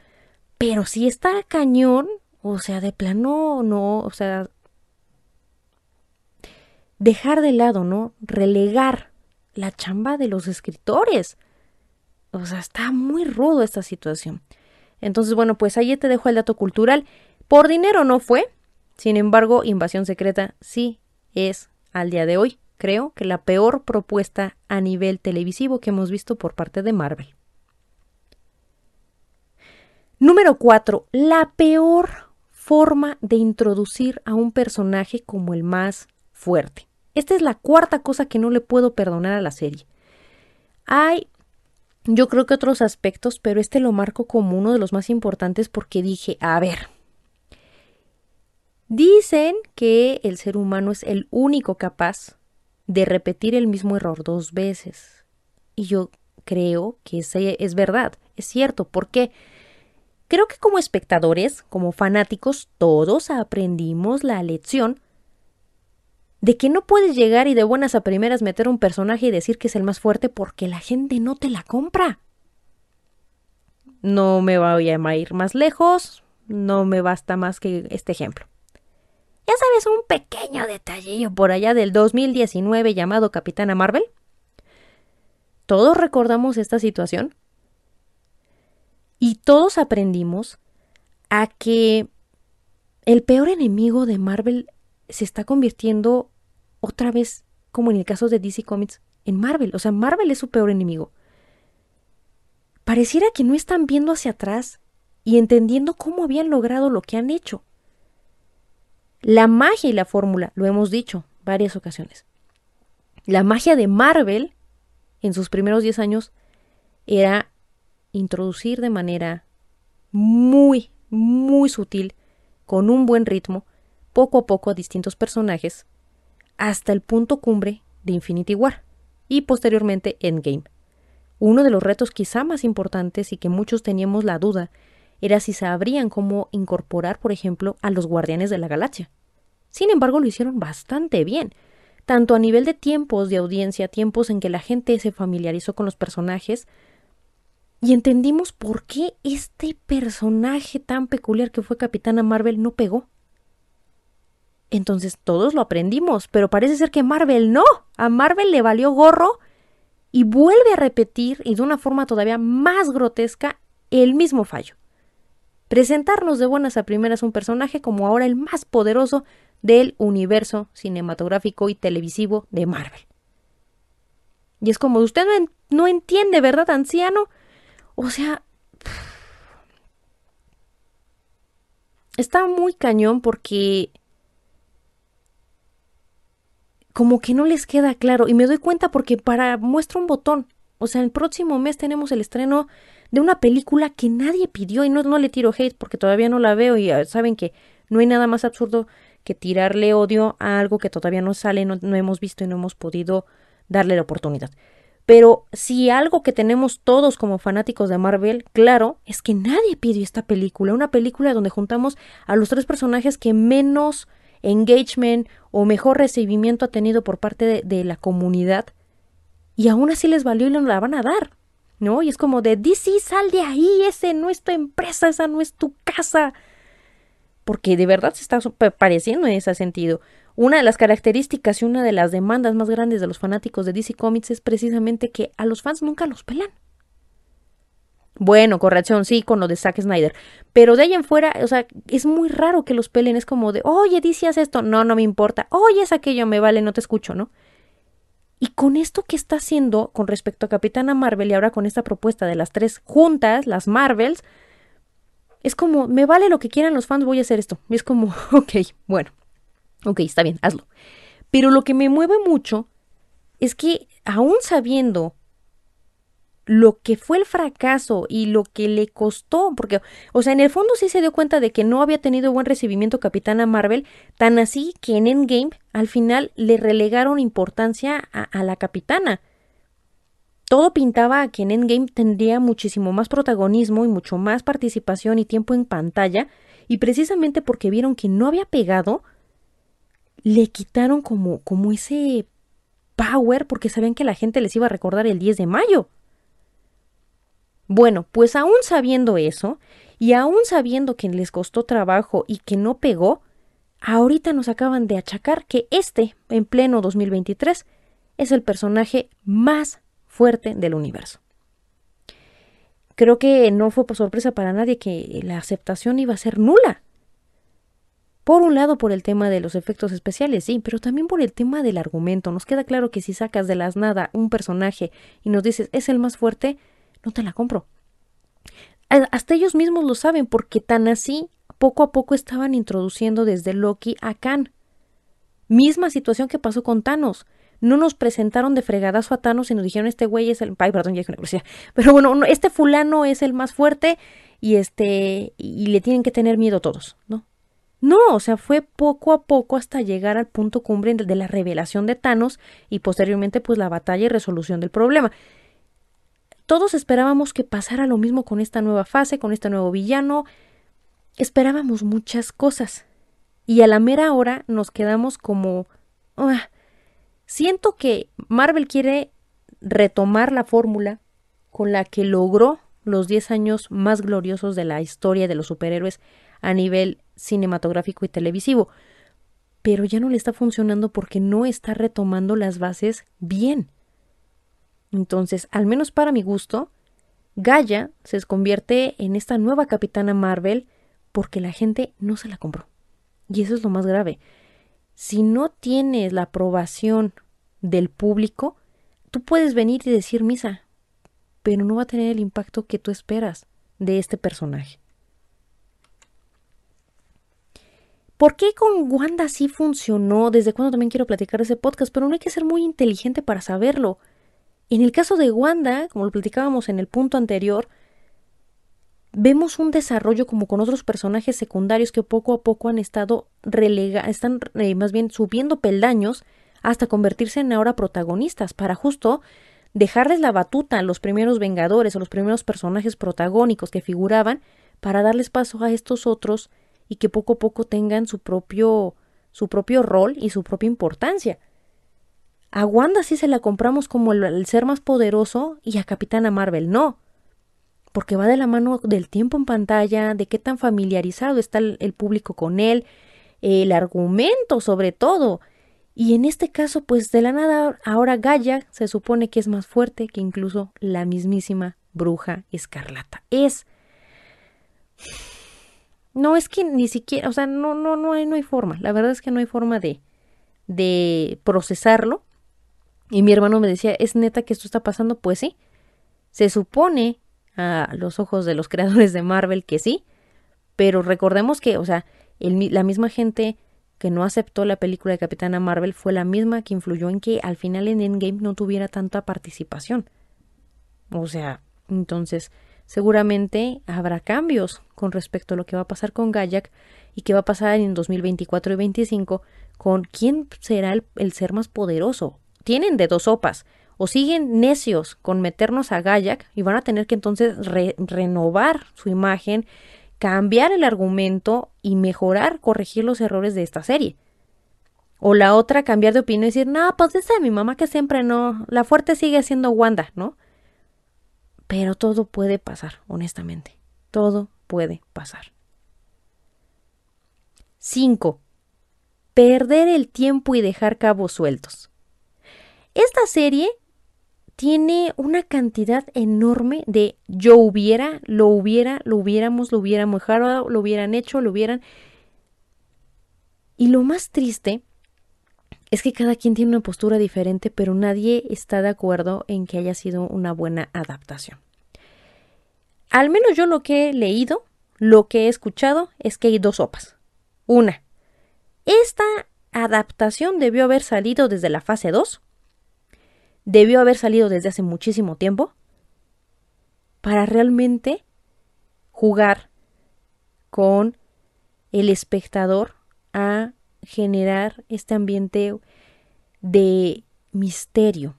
pero si está cañón, o sea, de plano, no, o sea, dejar de lado, ¿no? Relegar la chamba de los escritores. O sea, está muy rudo esta situación. Entonces, bueno, pues ahí te dejo el dato cultural. Por dinero no fue. Sin embargo, Invasión Secreta sí es al día de hoy creo que la peor propuesta a nivel televisivo que hemos visto por parte de Marvel. Número 4. La peor forma de introducir a un personaje como el más fuerte. Esta es la cuarta cosa que no le puedo perdonar a la serie. Hay, yo creo que otros aspectos, pero este lo marco como uno de los más importantes porque dije, a ver, dicen que el ser humano es el único capaz de repetir el mismo error dos veces. Y yo creo que ese es verdad, es cierto, porque creo que como espectadores, como fanáticos, todos aprendimos la lección de que no puedes llegar y de buenas a primeras meter un personaje y decir que es el más fuerte porque la gente no te la compra. No me voy a ir más lejos, no me basta más que este ejemplo. Ya sabes, un pequeño detallillo por allá del 2019 llamado Capitana Marvel. Todos recordamos esta situación y todos aprendimos a que el peor enemigo de Marvel se está convirtiendo otra vez, como en el caso de DC Comics, en Marvel. O sea, Marvel es su peor enemigo. Pareciera que no están viendo hacia atrás y entendiendo cómo habían logrado lo que han hecho. La magia y la fórmula, lo hemos dicho varias ocasiones. La magia de Marvel en sus primeros 10 años era introducir de manera muy, muy sutil, con un buen ritmo, poco a poco a distintos personajes, hasta el punto cumbre de Infinity War y posteriormente Endgame. Uno de los retos quizá más importantes y que muchos teníamos la duda era si sabrían cómo incorporar, por ejemplo, a los Guardianes de la Galaxia. Sin embargo, lo hicieron bastante bien, tanto a nivel de tiempos de audiencia, tiempos en que la gente se familiarizó con los personajes, y entendimos por qué este personaje tan peculiar que fue Capitana Marvel no pegó. Entonces todos lo aprendimos, pero parece ser que Marvel no. A Marvel le valió gorro y vuelve a repetir, y de una forma todavía más grotesca, el mismo fallo. Presentarnos de buenas a primeras un personaje como ahora el más poderoso del universo cinematográfico y televisivo de Marvel. Y es como, usted no, no entiende, ¿verdad, anciano? O sea, está muy cañón porque como que no les queda claro y me doy cuenta porque para muestra un botón. O sea, el próximo mes tenemos el estreno de una película que nadie pidió y no, no le tiro hate porque todavía no la veo y saben que no hay nada más absurdo que tirarle odio a algo que todavía no sale, no, no hemos visto y no hemos podido darle la oportunidad. Pero si algo que tenemos todos como fanáticos de Marvel, claro, es que nadie pidió esta película, una película donde juntamos a los tres personajes que menos engagement o mejor recibimiento ha tenido por parte de, la comunidad y aún así les valió y lo la van a dar, ¿no? Y es como de DC, sal de ahí, ese no es tu empresa, esa no es tu casa. Porque de verdad se está pareciendo en ese sentido. Una de las características y una de las demandas más grandes de los fanáticos de DC Comics es precisamente que a los fans nunca los pelan. Bueno, corrección, sí, con lo de Zack Snyder. Pero de ahí en fuera, o sea, es muy raro que los pelen. Es como de, oye, dices esto. No, no me importa. Oye, es aquello, me vale, no te escucho, ¿no? Y con esto que está haciendo con respecto a Capitana Marvel y ahora con esta propuesta de las tres juntas, las Marvels, es como, me vale lo que quieran los fans, voy a hacer esto. Y es como, ok, bueno, ok, está bien, hazlo. Pero lo que me mueve mucho es que aún sabiendo lo que fue el fracaso y lo que le costó, porque, o sea, en el fondo sí se dio cuenta de que no había tenido buen recibimiento Capitana Marvel, tan así que en Endgame al final le relegaron importancia a, la Capitana. Todo pintaba a que en Endgame tendría muchísimo más protagonismo y mucho más participación y tiempo en pantalla, y precisamente porque vieron que no había pegado, le quitaron como, como ese power porque sabían que la gente les iba a recordar el 10 de mayo. Bueno, pues aún sabiendo eso, y aún sabiendo que les costó trabajo y que no pegó, ahorita nos acaban de achacar que este, en pleno 2023, es el personaje más fuerte del universo. Creo que no fue por sorpresa para nadie que la aceptación iba a ser nula. Por un lado, por el tema de los efectos especiales, sí, pero también por el tema del argumento. Nos queda claro que si sacas de las nada un personaje y nos dices es el más fuerte, no te la compro. Hasta ellos mismos lo saben porque tan así poco a poco estaban introduciendo desde Loki a Khan. Misma situación que pasó con Thanos. No nos presentaron de fregadazo a Thanos y nos dijeron este güey es el. Ay, perdón, ya una Pero bueno, este fulano es el más fuerte y este. y le tienen que tener miedo todos, ¿no? No, o sea, fue poco a poco hasta llegar al punto cumbre de la revelación de Thanos y posteriormente pues la batalla y resolución del problema. Todos esperábamos que pasara lo mismo con esta nueva fase, con este nuevo villano. Esperábamos muchas cosas. Y a la mera hora nos quedamos como ah, siento que Marvel quiere retomar la fórmula con la que logró los 10 años más gloriosos de la historia de los superhéroes a nivel cinematográfico y televisivo. Pero ya no le está funcionando porque no está retomando las bases bien. Entonces, al menos para mi gusto, Gaia se convierte en esta nueva capitana Marvel porque la gente no se la compró. Y eso es lo más grave. Si no tienes la aprobación del público, tú puedes venir y decir misa, pero no va a tener el impacto que tú esperas de este personaje. ¿Por qué con Wanda sí funcionó? Desde cuando también quiero platicar ese podcast, pero no hay que ser muy inteligente para saberlo. En el caso de Wanda, como lo platicábamos en el punto anterior, vemos un desarrollo como con otros personajes secundarios que poco a poco han estado relega están eh, más bien subiendo peldaños hasta convertirse en ahora protagonistas para justo dejarles la batuta a los primeros Vengadores o los primeros personajes protagónicos que figuraban para darles paso a estos otros y que poco a poco tengan su propio su propio rol y su propia importancia. A Wanda sí se la compramos como el, ser más poderoso y a Capitana Marvel no. Porque va de la mano del tiempo en pantalla, de qué tan familiarizado está el, público con él, el argumento sobre todo. Y en este caso, pues de la nada, ahora Gaia se supone que es más fuerte que incluso la mismísima bruja escarlata. Es. No es que ni siquiera, o sea, no, no, no hay, no hay forma. La verdad es que no hay forma de, de procesarlo. Y mi hermano me decía, ¿es neta que esto está pasando? Pues sí. Se supone a los ojos de los creadores de Marvel que sí, pero recordemos que, o sea, la misma gente que no aceptó la película de Capitana Marvel fue la misma que influyó en que al final en Endgame no tuviera tanta participación. O sea, entonces seguramente habrá cambios con respecto a lo que va a pasar con Gayak y qué va a pasar en 2024 y 2025 con quién será el ser más poderoso tienen de dos sopas. O siguen necios con meternos a Gayak y van a tener que entonces renovar su imagen, cambiar el argumento y mejorar, corregir los errores de esta serie. O la otra, cambiar de opinión y decir, no, pues esa de mi mamá que siempre no, la fuerte sigue siendo Wanda, ¿no? Pero todo puede pasar, honestamente. Todo puede pasar. 5. Perder el tiempo y dejar cabos sueltos. Esta serie tiene una cantidad enorme de yo hubiera, lo hubiera, lo hubiéramos, lo hubiéramos mejorado, lo hubieran hecho, lo hubieran. Y lo más triste es que cada quien tiene una postura diferente, pero nadie está de acuerdo en que haya sido una buena adaptación. Al menos yo lo que he leído, lo que he escuchado, es que hay dos sopas. Una, esta adaptación debió haber salido desde la fase 2 debió haber salido desde hace muchísimo tiempo para realmente jugar con el espectador a generar este ambiente de misterio.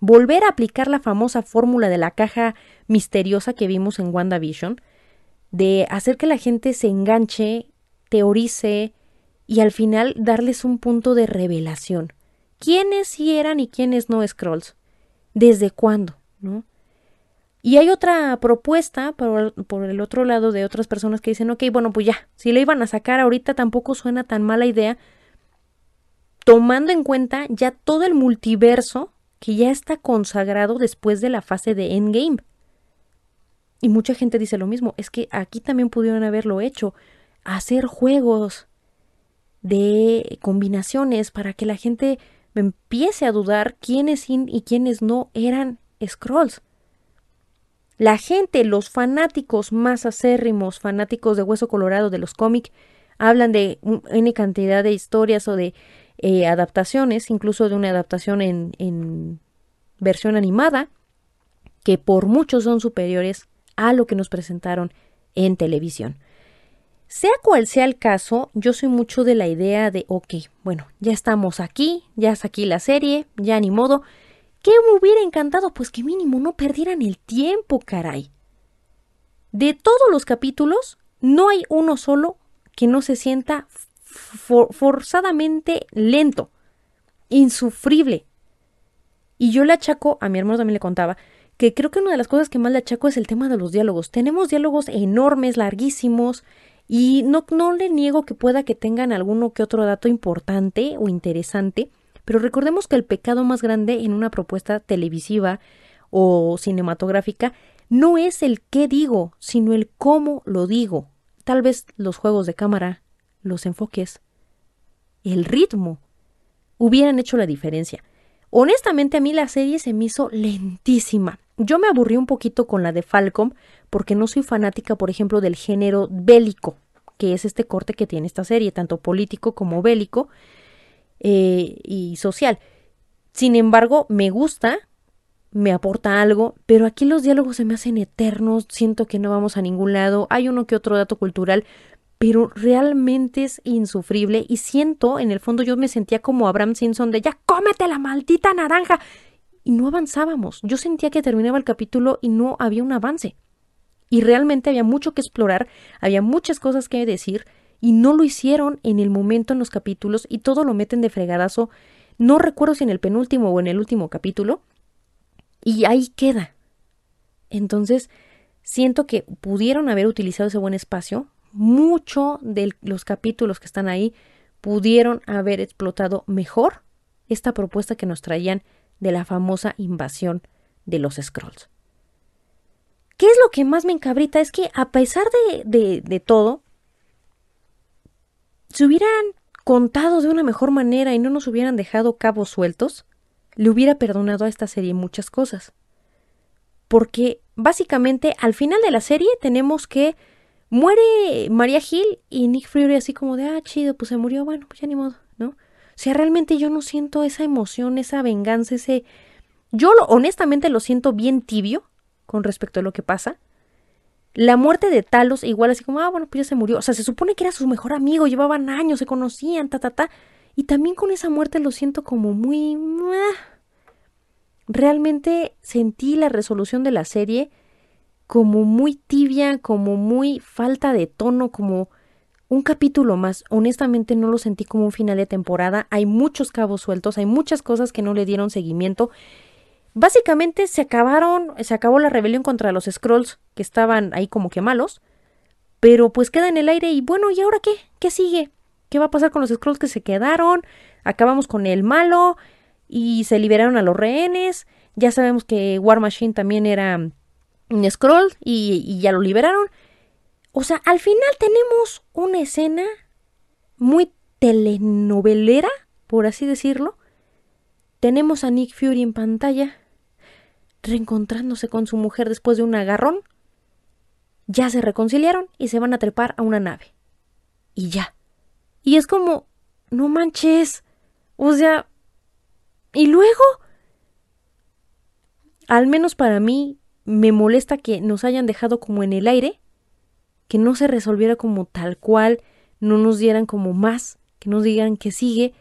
Volver a aplicar la famosa fórmula de la caja misteriosa que vimos en WandaVision, de hacer que la gente se enganche, teorice y al final darles un punto de revelación quiénes sí eran y quiénes no Scrolls. ¿Desde cuándo? ¿No? Y hay otra propuesta por, por, el otro lado de otras personas que dicen, ok, bueno, pues ya, si le iban a sacar ahorita tampoco suena tan mala idea, tomando en cuenta ya todo el multiverso que ya está consagrado después de la fase de Endgame. Y mucha gente dice lo mismo, es que aquí también pudieron haberlo hecho, hacer juegos de combinaciones para que la gente me empiece a dudar quiénes y quiénes no eran Scrolls. La gente, los fanáticos más acérrimos, fanáticos de Hueso Colorado de los cómics, hablan de N cantidad de historias o de eh, adaptaciones, incluso de una adaptación en, en versión animada, que por muchos son superiores a lo que nos presentaron en televisión. Sea cual sea el caso, yo soy mucho de la idea de, ok, bueno, ya estamos aquí, ya está aquí la serie, ya ni modo. ¿Qué me hubiera encantado? Pues que mínimo no perdieran el tiempo, caray. De todos los capítulos, no hay uno solo que no se sienta forzadamente lento. insufrible. Y yo le achaco, a mi hermano también le contaba, que creo que una de las cosas que más le achaco es el tema de los diálogos. Tenemos diálogos enormes, larguísimos, y no, no le niego que pueda que tengan alguno que otro dato importante o interesante, pero recordemos que el pecado más grande en una propuesta televisiva o cinematográfica no es el qué digo, sino el cómo lo digo. Tal vez los juegos de cámara, los enfoques, el ritmo hubieran hecho la diferencia. Honestamente a mí la serie se me hizo lentísima. Yo me aburrí un poquito con la de Falcom porque no soy fanática, por ejemplo, del género bélico, que es este corte que tiene esta serie, tanto político como bélico eh, y social. Sin embargo, me gusta, me aporta algo, pero aquí los diálogos se me hacen eternos, siento que no vamos a ningún lado, hay uno que otro dato cultural, pero realmente es insufrible y siento, en el fondo yo me sentía como Abraham Simpson de ya cómete la maldita naranja y no avanzábamos. Yo sentía que terminaba el capítulo y no había un avance. Y realmente había mucho que explorar, había muchas cosas que decir, y no lo hicieron en el momento en los capítulos, y todo lo meten de fregadazo. No recuerdo si en el penúltimo o en el último capítulo, y ahí queda. Entonces, siento que pudieron haber utilizado ese buen espacio. Mucho de los capítulos que están ahí pudieron haber explotado mejor esta propuesta que nos traían de la famosa invasión de los Scrolls. ¿Qué es lo que más me encabrita? Es que a pesar de, de, todo, si hubieran contado de una mejor manera y no nos hubieran dejado cabos sueltos, le hubiera perdonado a esta serie muchas cosas. Porque básicamente al final de la serie tenemos que muere María Gil y Nick Fury así como de, ah, chido, pues se murió, bueno, pues ya ni modo, sea, realmente yo no siento esa emoción, esa venganza, ese... Yo honestamente lo siento bien tibio, con respecto a lo que pasa. La muerte de Talos, igual así como, ah, bueno, pues ya se murió. O sea, se supone que era su mejor amigo, llevaban años, se conocían, ta, ta, ta. Y también con esa muerte lo siento como muy... Realmente sentí la resolución de la serie como muy tibia, como muy falta de tono, como un capítulo más. Honestamente no lo sentí como un final de temporada. Hay muchos cabos sueltos, hay muchas cosas que no le dieron seguimiento Básicamente se acabaron, se acabó la rebelión contra los Scrolls, que estaban ahí como que malos, pero pues queda en el aire y bueno, ¿y ahora qué? ¿Qué sigue? ¿Qué va a pasar con los Scrolls que se quedaron? Acabamos con el malo y se liberaron a los rehenes. Ya sabemos que War Machine también era un Scroll y, y ya lo liberaron. O sea, al final tenemos una escena muy telenovelera, por así decirlo. Tenemos a Nick Fury en pantalla reencontrándose con su mujer después de un agarrón, ya se reconciliaron y se van a trepar a una nave. Y ya. Y es como, no manches. O sea, ¿y luego? Al menos para mí me molesta que nos hayan dejado como en el aire, que no se resolviera como tal cual, no nos dieran como más, que nos digan que sigue.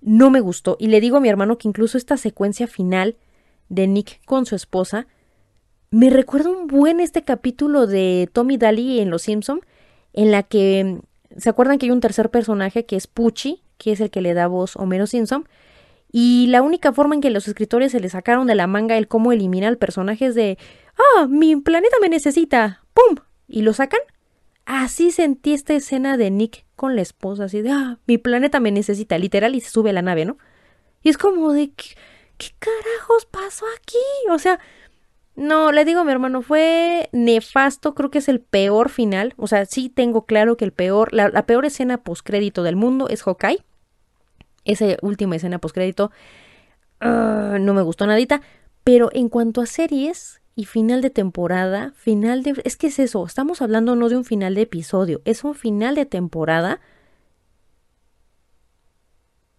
No me gustó. Y le digo a mi hermano que incluso esta secuencia final de Nick con su esposa, me recuerda un buen este capítulo de Tommy Daly en Los Simpson, en la que se acuerdan que hay un tercer personaje que es Pucci, que es el que le da voz a Homero Simpson, y la única forma en que los escritores se le sacaron de la manga el cómo elimina al personaje es de ¡Ah! mi planeta me necesita. ¡Pum! y lo sacan. Así sentí esta escena de Nick con la esposa, así de ¡Ah! mi planeta me necesita, literal, y se sube a la nave, ¿no? Y es como de ¿qué carajos pasó aquí? O sea, no, le digo a mi hermano, fue nefasto, creo que es el peor final. O sea, sí tengo claro que el peor, la, peor escena postcrédito del mundo es Hawkeye. Esa última escena postcrédito uh, no me gustó nadita. Pero en cuanto a series y final de temporada, final de... Es que es eso, estamos hablando no de un final de episodio, es un final de temporada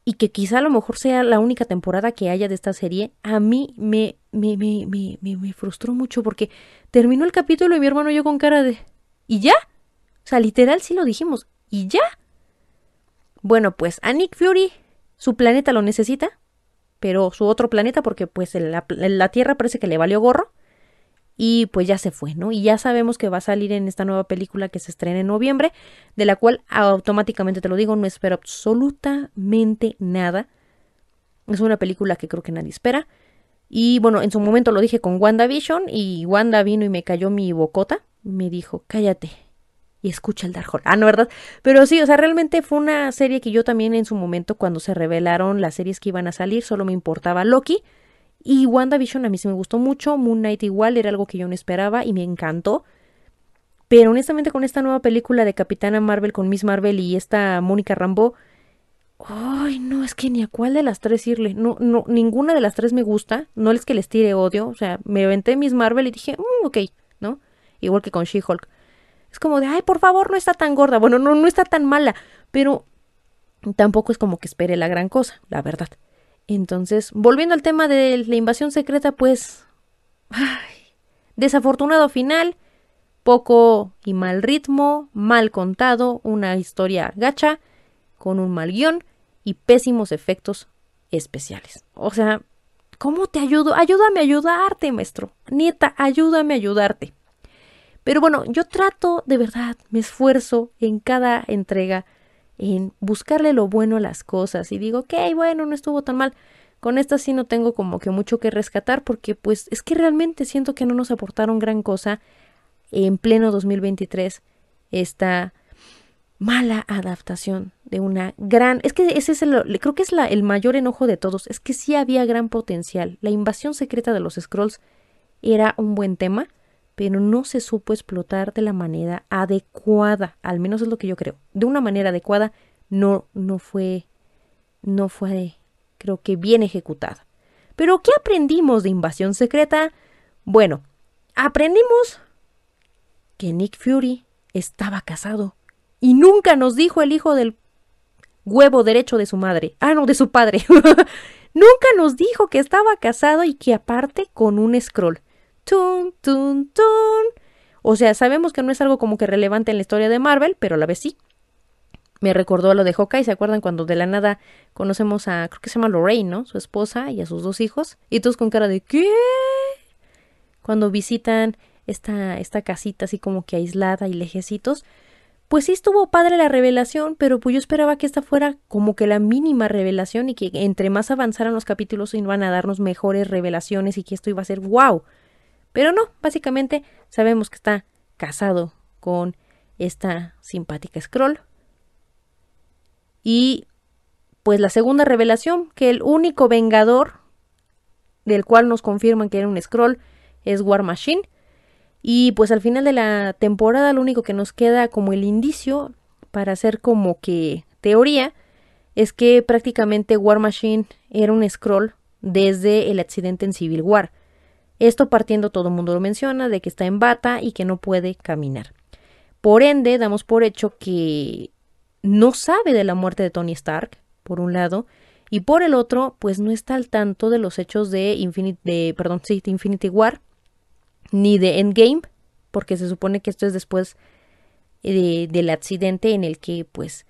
y que quizá a lo mejor sea la única temporada que haya de esta serie, a mí me, me, me, me, me frustró mucho porque terminó el capítulo y mi hermano y yo con cara de ¿y ya? O sea, literal sí lo dijimos, ¿y ya? Bueno, pues a Nick Fury su planeta lo necesita, pero su otro planeta porque pues la, la Tierra parece que le valió gorro y pues ya se fue, ¿no? Y ya sabemos que va a salir en esta nueva película que se estrena en noviembre, de la cual automáticamente te lo digo, no espero absolutamente nada. Es una película que creo que nadie espera. Y bueno, en su momento lo dije con WandaVision y Wanda vino y me cayó mi bocota. Me dijo, cállate y escucha el Dark Ah, no, ¿verdad? Pero sí, o sea, realmente fue una serie que yo también en su momento, cuando se revelaron las series que iban a salir, solo me importaba Loki. Y WandaVision a mí sí me gustó mucho. Moon Knight igual era algo que yo no esperaba y me encantó. Pero honestamente con esta nueva película de Capitana Marvel con Miss Marvel y esta Mónica Rambo, ay, no, es que ni a cuál de las tres irle. No, no, ninguna de las tres me gusta. No es que les tire odio. O sea, me aventé Miss Marvel y dije, mm, ok, ¿no? Igual que con She-Hulk. Es como de, ay, por favor, no está tan gorda. Bueno, no, no está tan mala. Pero tampoco es como que espere la gran cosa, la verdad. Entonces, volviendo al tema de la invasión secreta, pues... Ay, desafortunado final poco y mal ritmo, mal contado, una historia gacha, con un mal guion y pésimos efectos especiales. O sea, ¿cómo te ayudo? Ayúdame a ayudarte, maestro. Nieta, ayúdame a ayudarte. Pero bueno, yo trato de verdad, me esfuerzo en cada entrega en buscarle lo bueno a las cosas y digo, ok, bueno, no estuvo tan mal. Con esta sí no tengo como que mucho que rescatar porque pues es que realmente siento que no nos aportaron gran cosa en pleno 2023 esta mala adaptación de una gran es que ese es el creo que es la, el mayor enojo de todos es que sí había gran potencial la invasión secreta de los scrolls era un buen tema pero no se supo explotar de la manera adecuada al menos es lo que yo creo de una manera adecuada no no fue no fue creo que bien ejecutada pero qué aprendimos de invasión secreta bueno aprendimos que Nick Fury estaba casado y nunca nos dijo el hijo del huevo derecho de su madre. Ah, no, de su padre. nunca nos dijo que estaba casado y que aparte con un scroll. Tun, tun, tun. O sea, sabemos que no es algo como que relevante en la historia de Marvel, pero a la vez sí. Me recordó a lo de Hawkeye, ¿se acuerdan cuando de la nada conocemos a, creo que se llama Lorraine, ¿no? Su esposa y a sus dos hijos. Y todos con cara de ¿qué? Cuando visitan esta, esta casita así como que aislada y lejecitos, pues sí estuvo padre la revelación, pero pues yo esperaba que esta fuera como que la mínima revelación y que entre más avanzaran los capítulos iban a darnos mejores revelaciones y que esto iba a ser wow. Pero no, básicamente sabemos que está casado con esta simpática Scroll. Y pues la segunda revelación, que el único vengador del cual nos confirman que era un Scroll es War Machine, y pues al final de la temporada lo único que nos queda como el indicio para hacer como que teoría es que prácticamente War Machine era un scroll desde el accidente en Civil War. Esto partiendo, todo el mundo lo menciona, de que está en bata y que no puede caminar. Por ende, damos por hecho que no sabe de la muerte de Tony Stark, por un lado, y por el otro, pues no está al tanto de los hechos de Infinity, de, perdón, sí, de Infinity War, ni de Endgame, porque se supone que esto es después del accidente en el que pues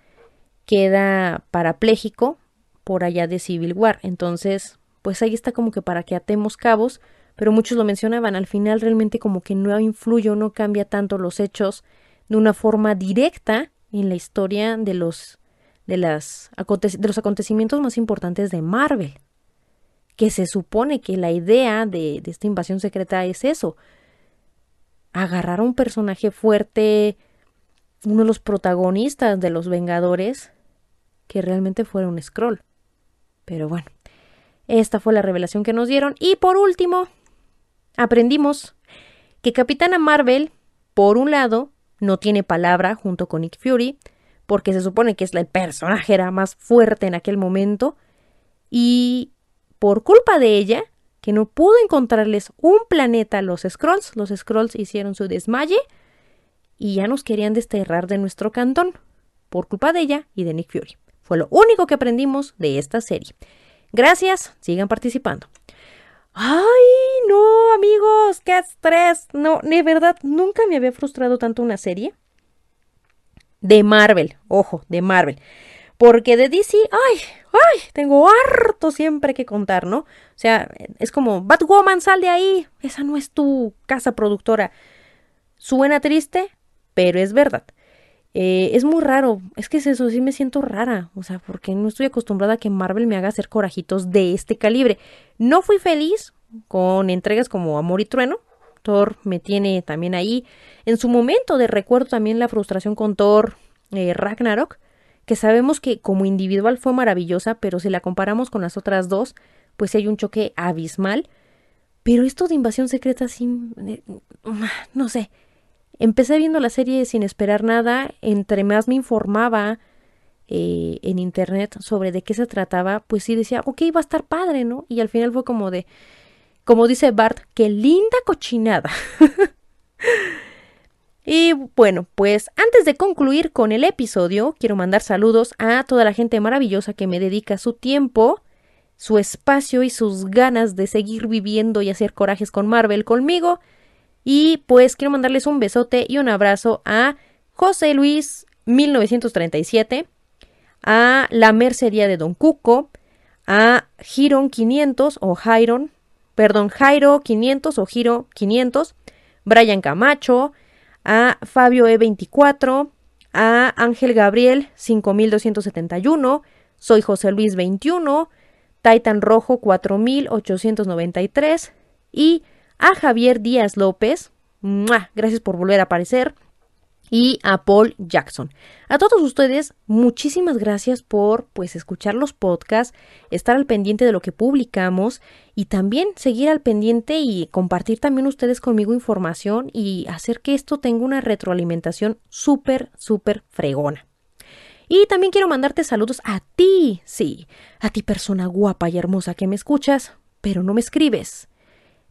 queda parapléjico por allá de Civil War. Entonces, pues ahí está como que para que atemos cabos, pero muchos lo mencionaban, al final realmente como que no influye o no cambia tanto los hechos de una forma directa en la historia de los de, las, de los acontecimientos más importantes de Marvel que se supone que la idea de, esta invasión secreta es eso, agarrar a un personaje fuerte, uno de los protagonistas de los Vengadores, que realmente fuera un scroll. Pero bueno, esta fue la revelación que nos dieron. Y por último, aprendimos que Capitana Marvel, por un lado, no tiene palabra junto con Nick Fury, porque se supone que es el personaje más fuerte en aquel momento, y por culpa de ella, que no pudo encontrarles un planeta a los Scrolls, los Scrolls hicieron su desmaye y ya nos querían desterrar de nuestro cantón, por culpa de ella y de Nick Fury. Fue lo único que aprendimos de esta serie. Gracias, sigan participando. Ay, no, amigos, qué estrés. No, de verdad, nunca me había frustrado tanto una serie. De Marvel, ojo, de Marvel. Porque de DC, ay, ay, tengo harto siempre que contar, ¿no? O sea, es como, Batwoman, sal de ahí. Esa no es tu casa productora. Suena triste, pero es verdad. Eh, es muy raro, es que es eso, sí me siento rara, o sea, porque no estoy acostumbrada a que Marvel me haga hacer corajitos de este calibre. No fui feliz con entregas como Amor y Trueno, Thor me tiene también ahí. En su momento de recuerdo también la frustración con Thor eh, Ragnarok, que sabemos que como individual fue maravillosa, pero si la comparamos con las otras dos, pues hay un choque abismal. Pero esto de invasión secreta sí, eh, no sé, Empecé viendo la serie sin esperar nada, entre más me informaba eh, en internet sobre de qué se trataba, pues sí decía, ok, va a estar padre, ¿no? Y al final fue como de, como dice Bart, qué linda cochinada. y bueno, pues antes de concluir con el episodio, quiero mandar saludos a toda la gente maravillosa que me dedica su tiempo, su espacio y sus ganas de seguir viviendo y hacer corajes con Marvel conmigo. Y pues quiero mandarles un besote y un abrazo a José Luis 1937, a la Mercería de Don Cuco, a Giron 500 o Jairon, perdón, Jairo 500 o Giro 500, Brian Camacho, a Fabio E24, a Ángel Gabriel 5271, soy José Luis 21, Titan Rojo 4893 y a Javier Díaz López, gracias por volver a aparecer, y a Paul Jackson. A todos ustedes, muchísimas gracias por pues escuchar los podcasts, estar al pendiente de lo que publicamos y también seguir al pendiente y compartir también ustedes conmigo información y hacer que esto tenga una retroalimentación súper, súper fregona. Y también quiero mandarte saludos a ti, sí, a ti persona guapa y hermosa que me escuchas, pero no me escribes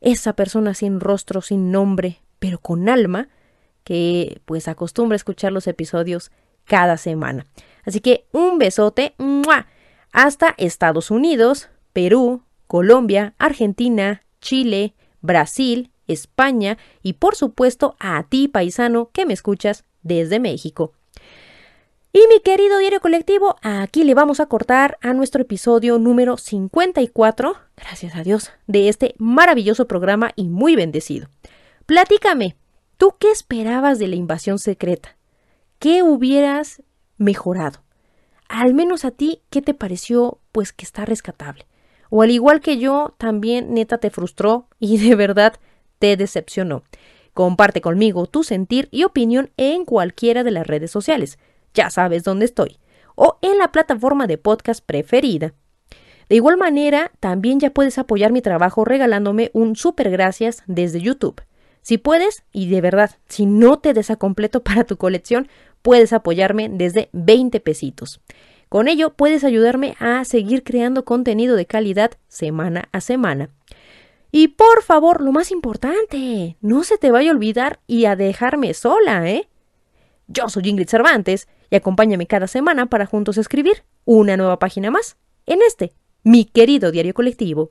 esa persona sin rostro, sin nombre, pero con alma, que pues acostumbra escuchar los episodios cada semana. Así que un besote hasta Estados Unidos, Perú, Colombia, Argentina, Chile, Brasil, España y por supuesto a ti paisano que me escuchas desde México. Y mi querido diario colectivo, aquí le vamos a cortar a nuestro episodio número 54, gracias a Dios, de este maravilloso programa y muy bendecido. Platícame, ¿tú qué esperabas de la invasión secreta? ¿Qué hubieras mejorado? Al menos a ti, ¿qué te pareció pues que está rescatable? O al igual que yo, también neta te frustró y de verdad te decepcionó. Comparte conmigo tu sentir y opinión en cualquiera de las redes sociales ya sabes dónde estoy, o en la plataforma de podcast preferida. De igual manera, también ya puedes apoyar mi trabajo regalándome un super gracias desde YouTube. Si puedes, y de verdad, si no te desa completo para tu colección, puedes apoyarme desde 20 pesitos. Con ello puedes ayudarme a seguir creando contenido de calidad semana a semana. Y por favor, lo más importante, no se te vaya a olvidar y a dejarme sola, ¿eh? Yo soy Ingrid Cervantes y acompáñame cada semana para juntos escribir una nueva página más en este, mi querido diario colectivo.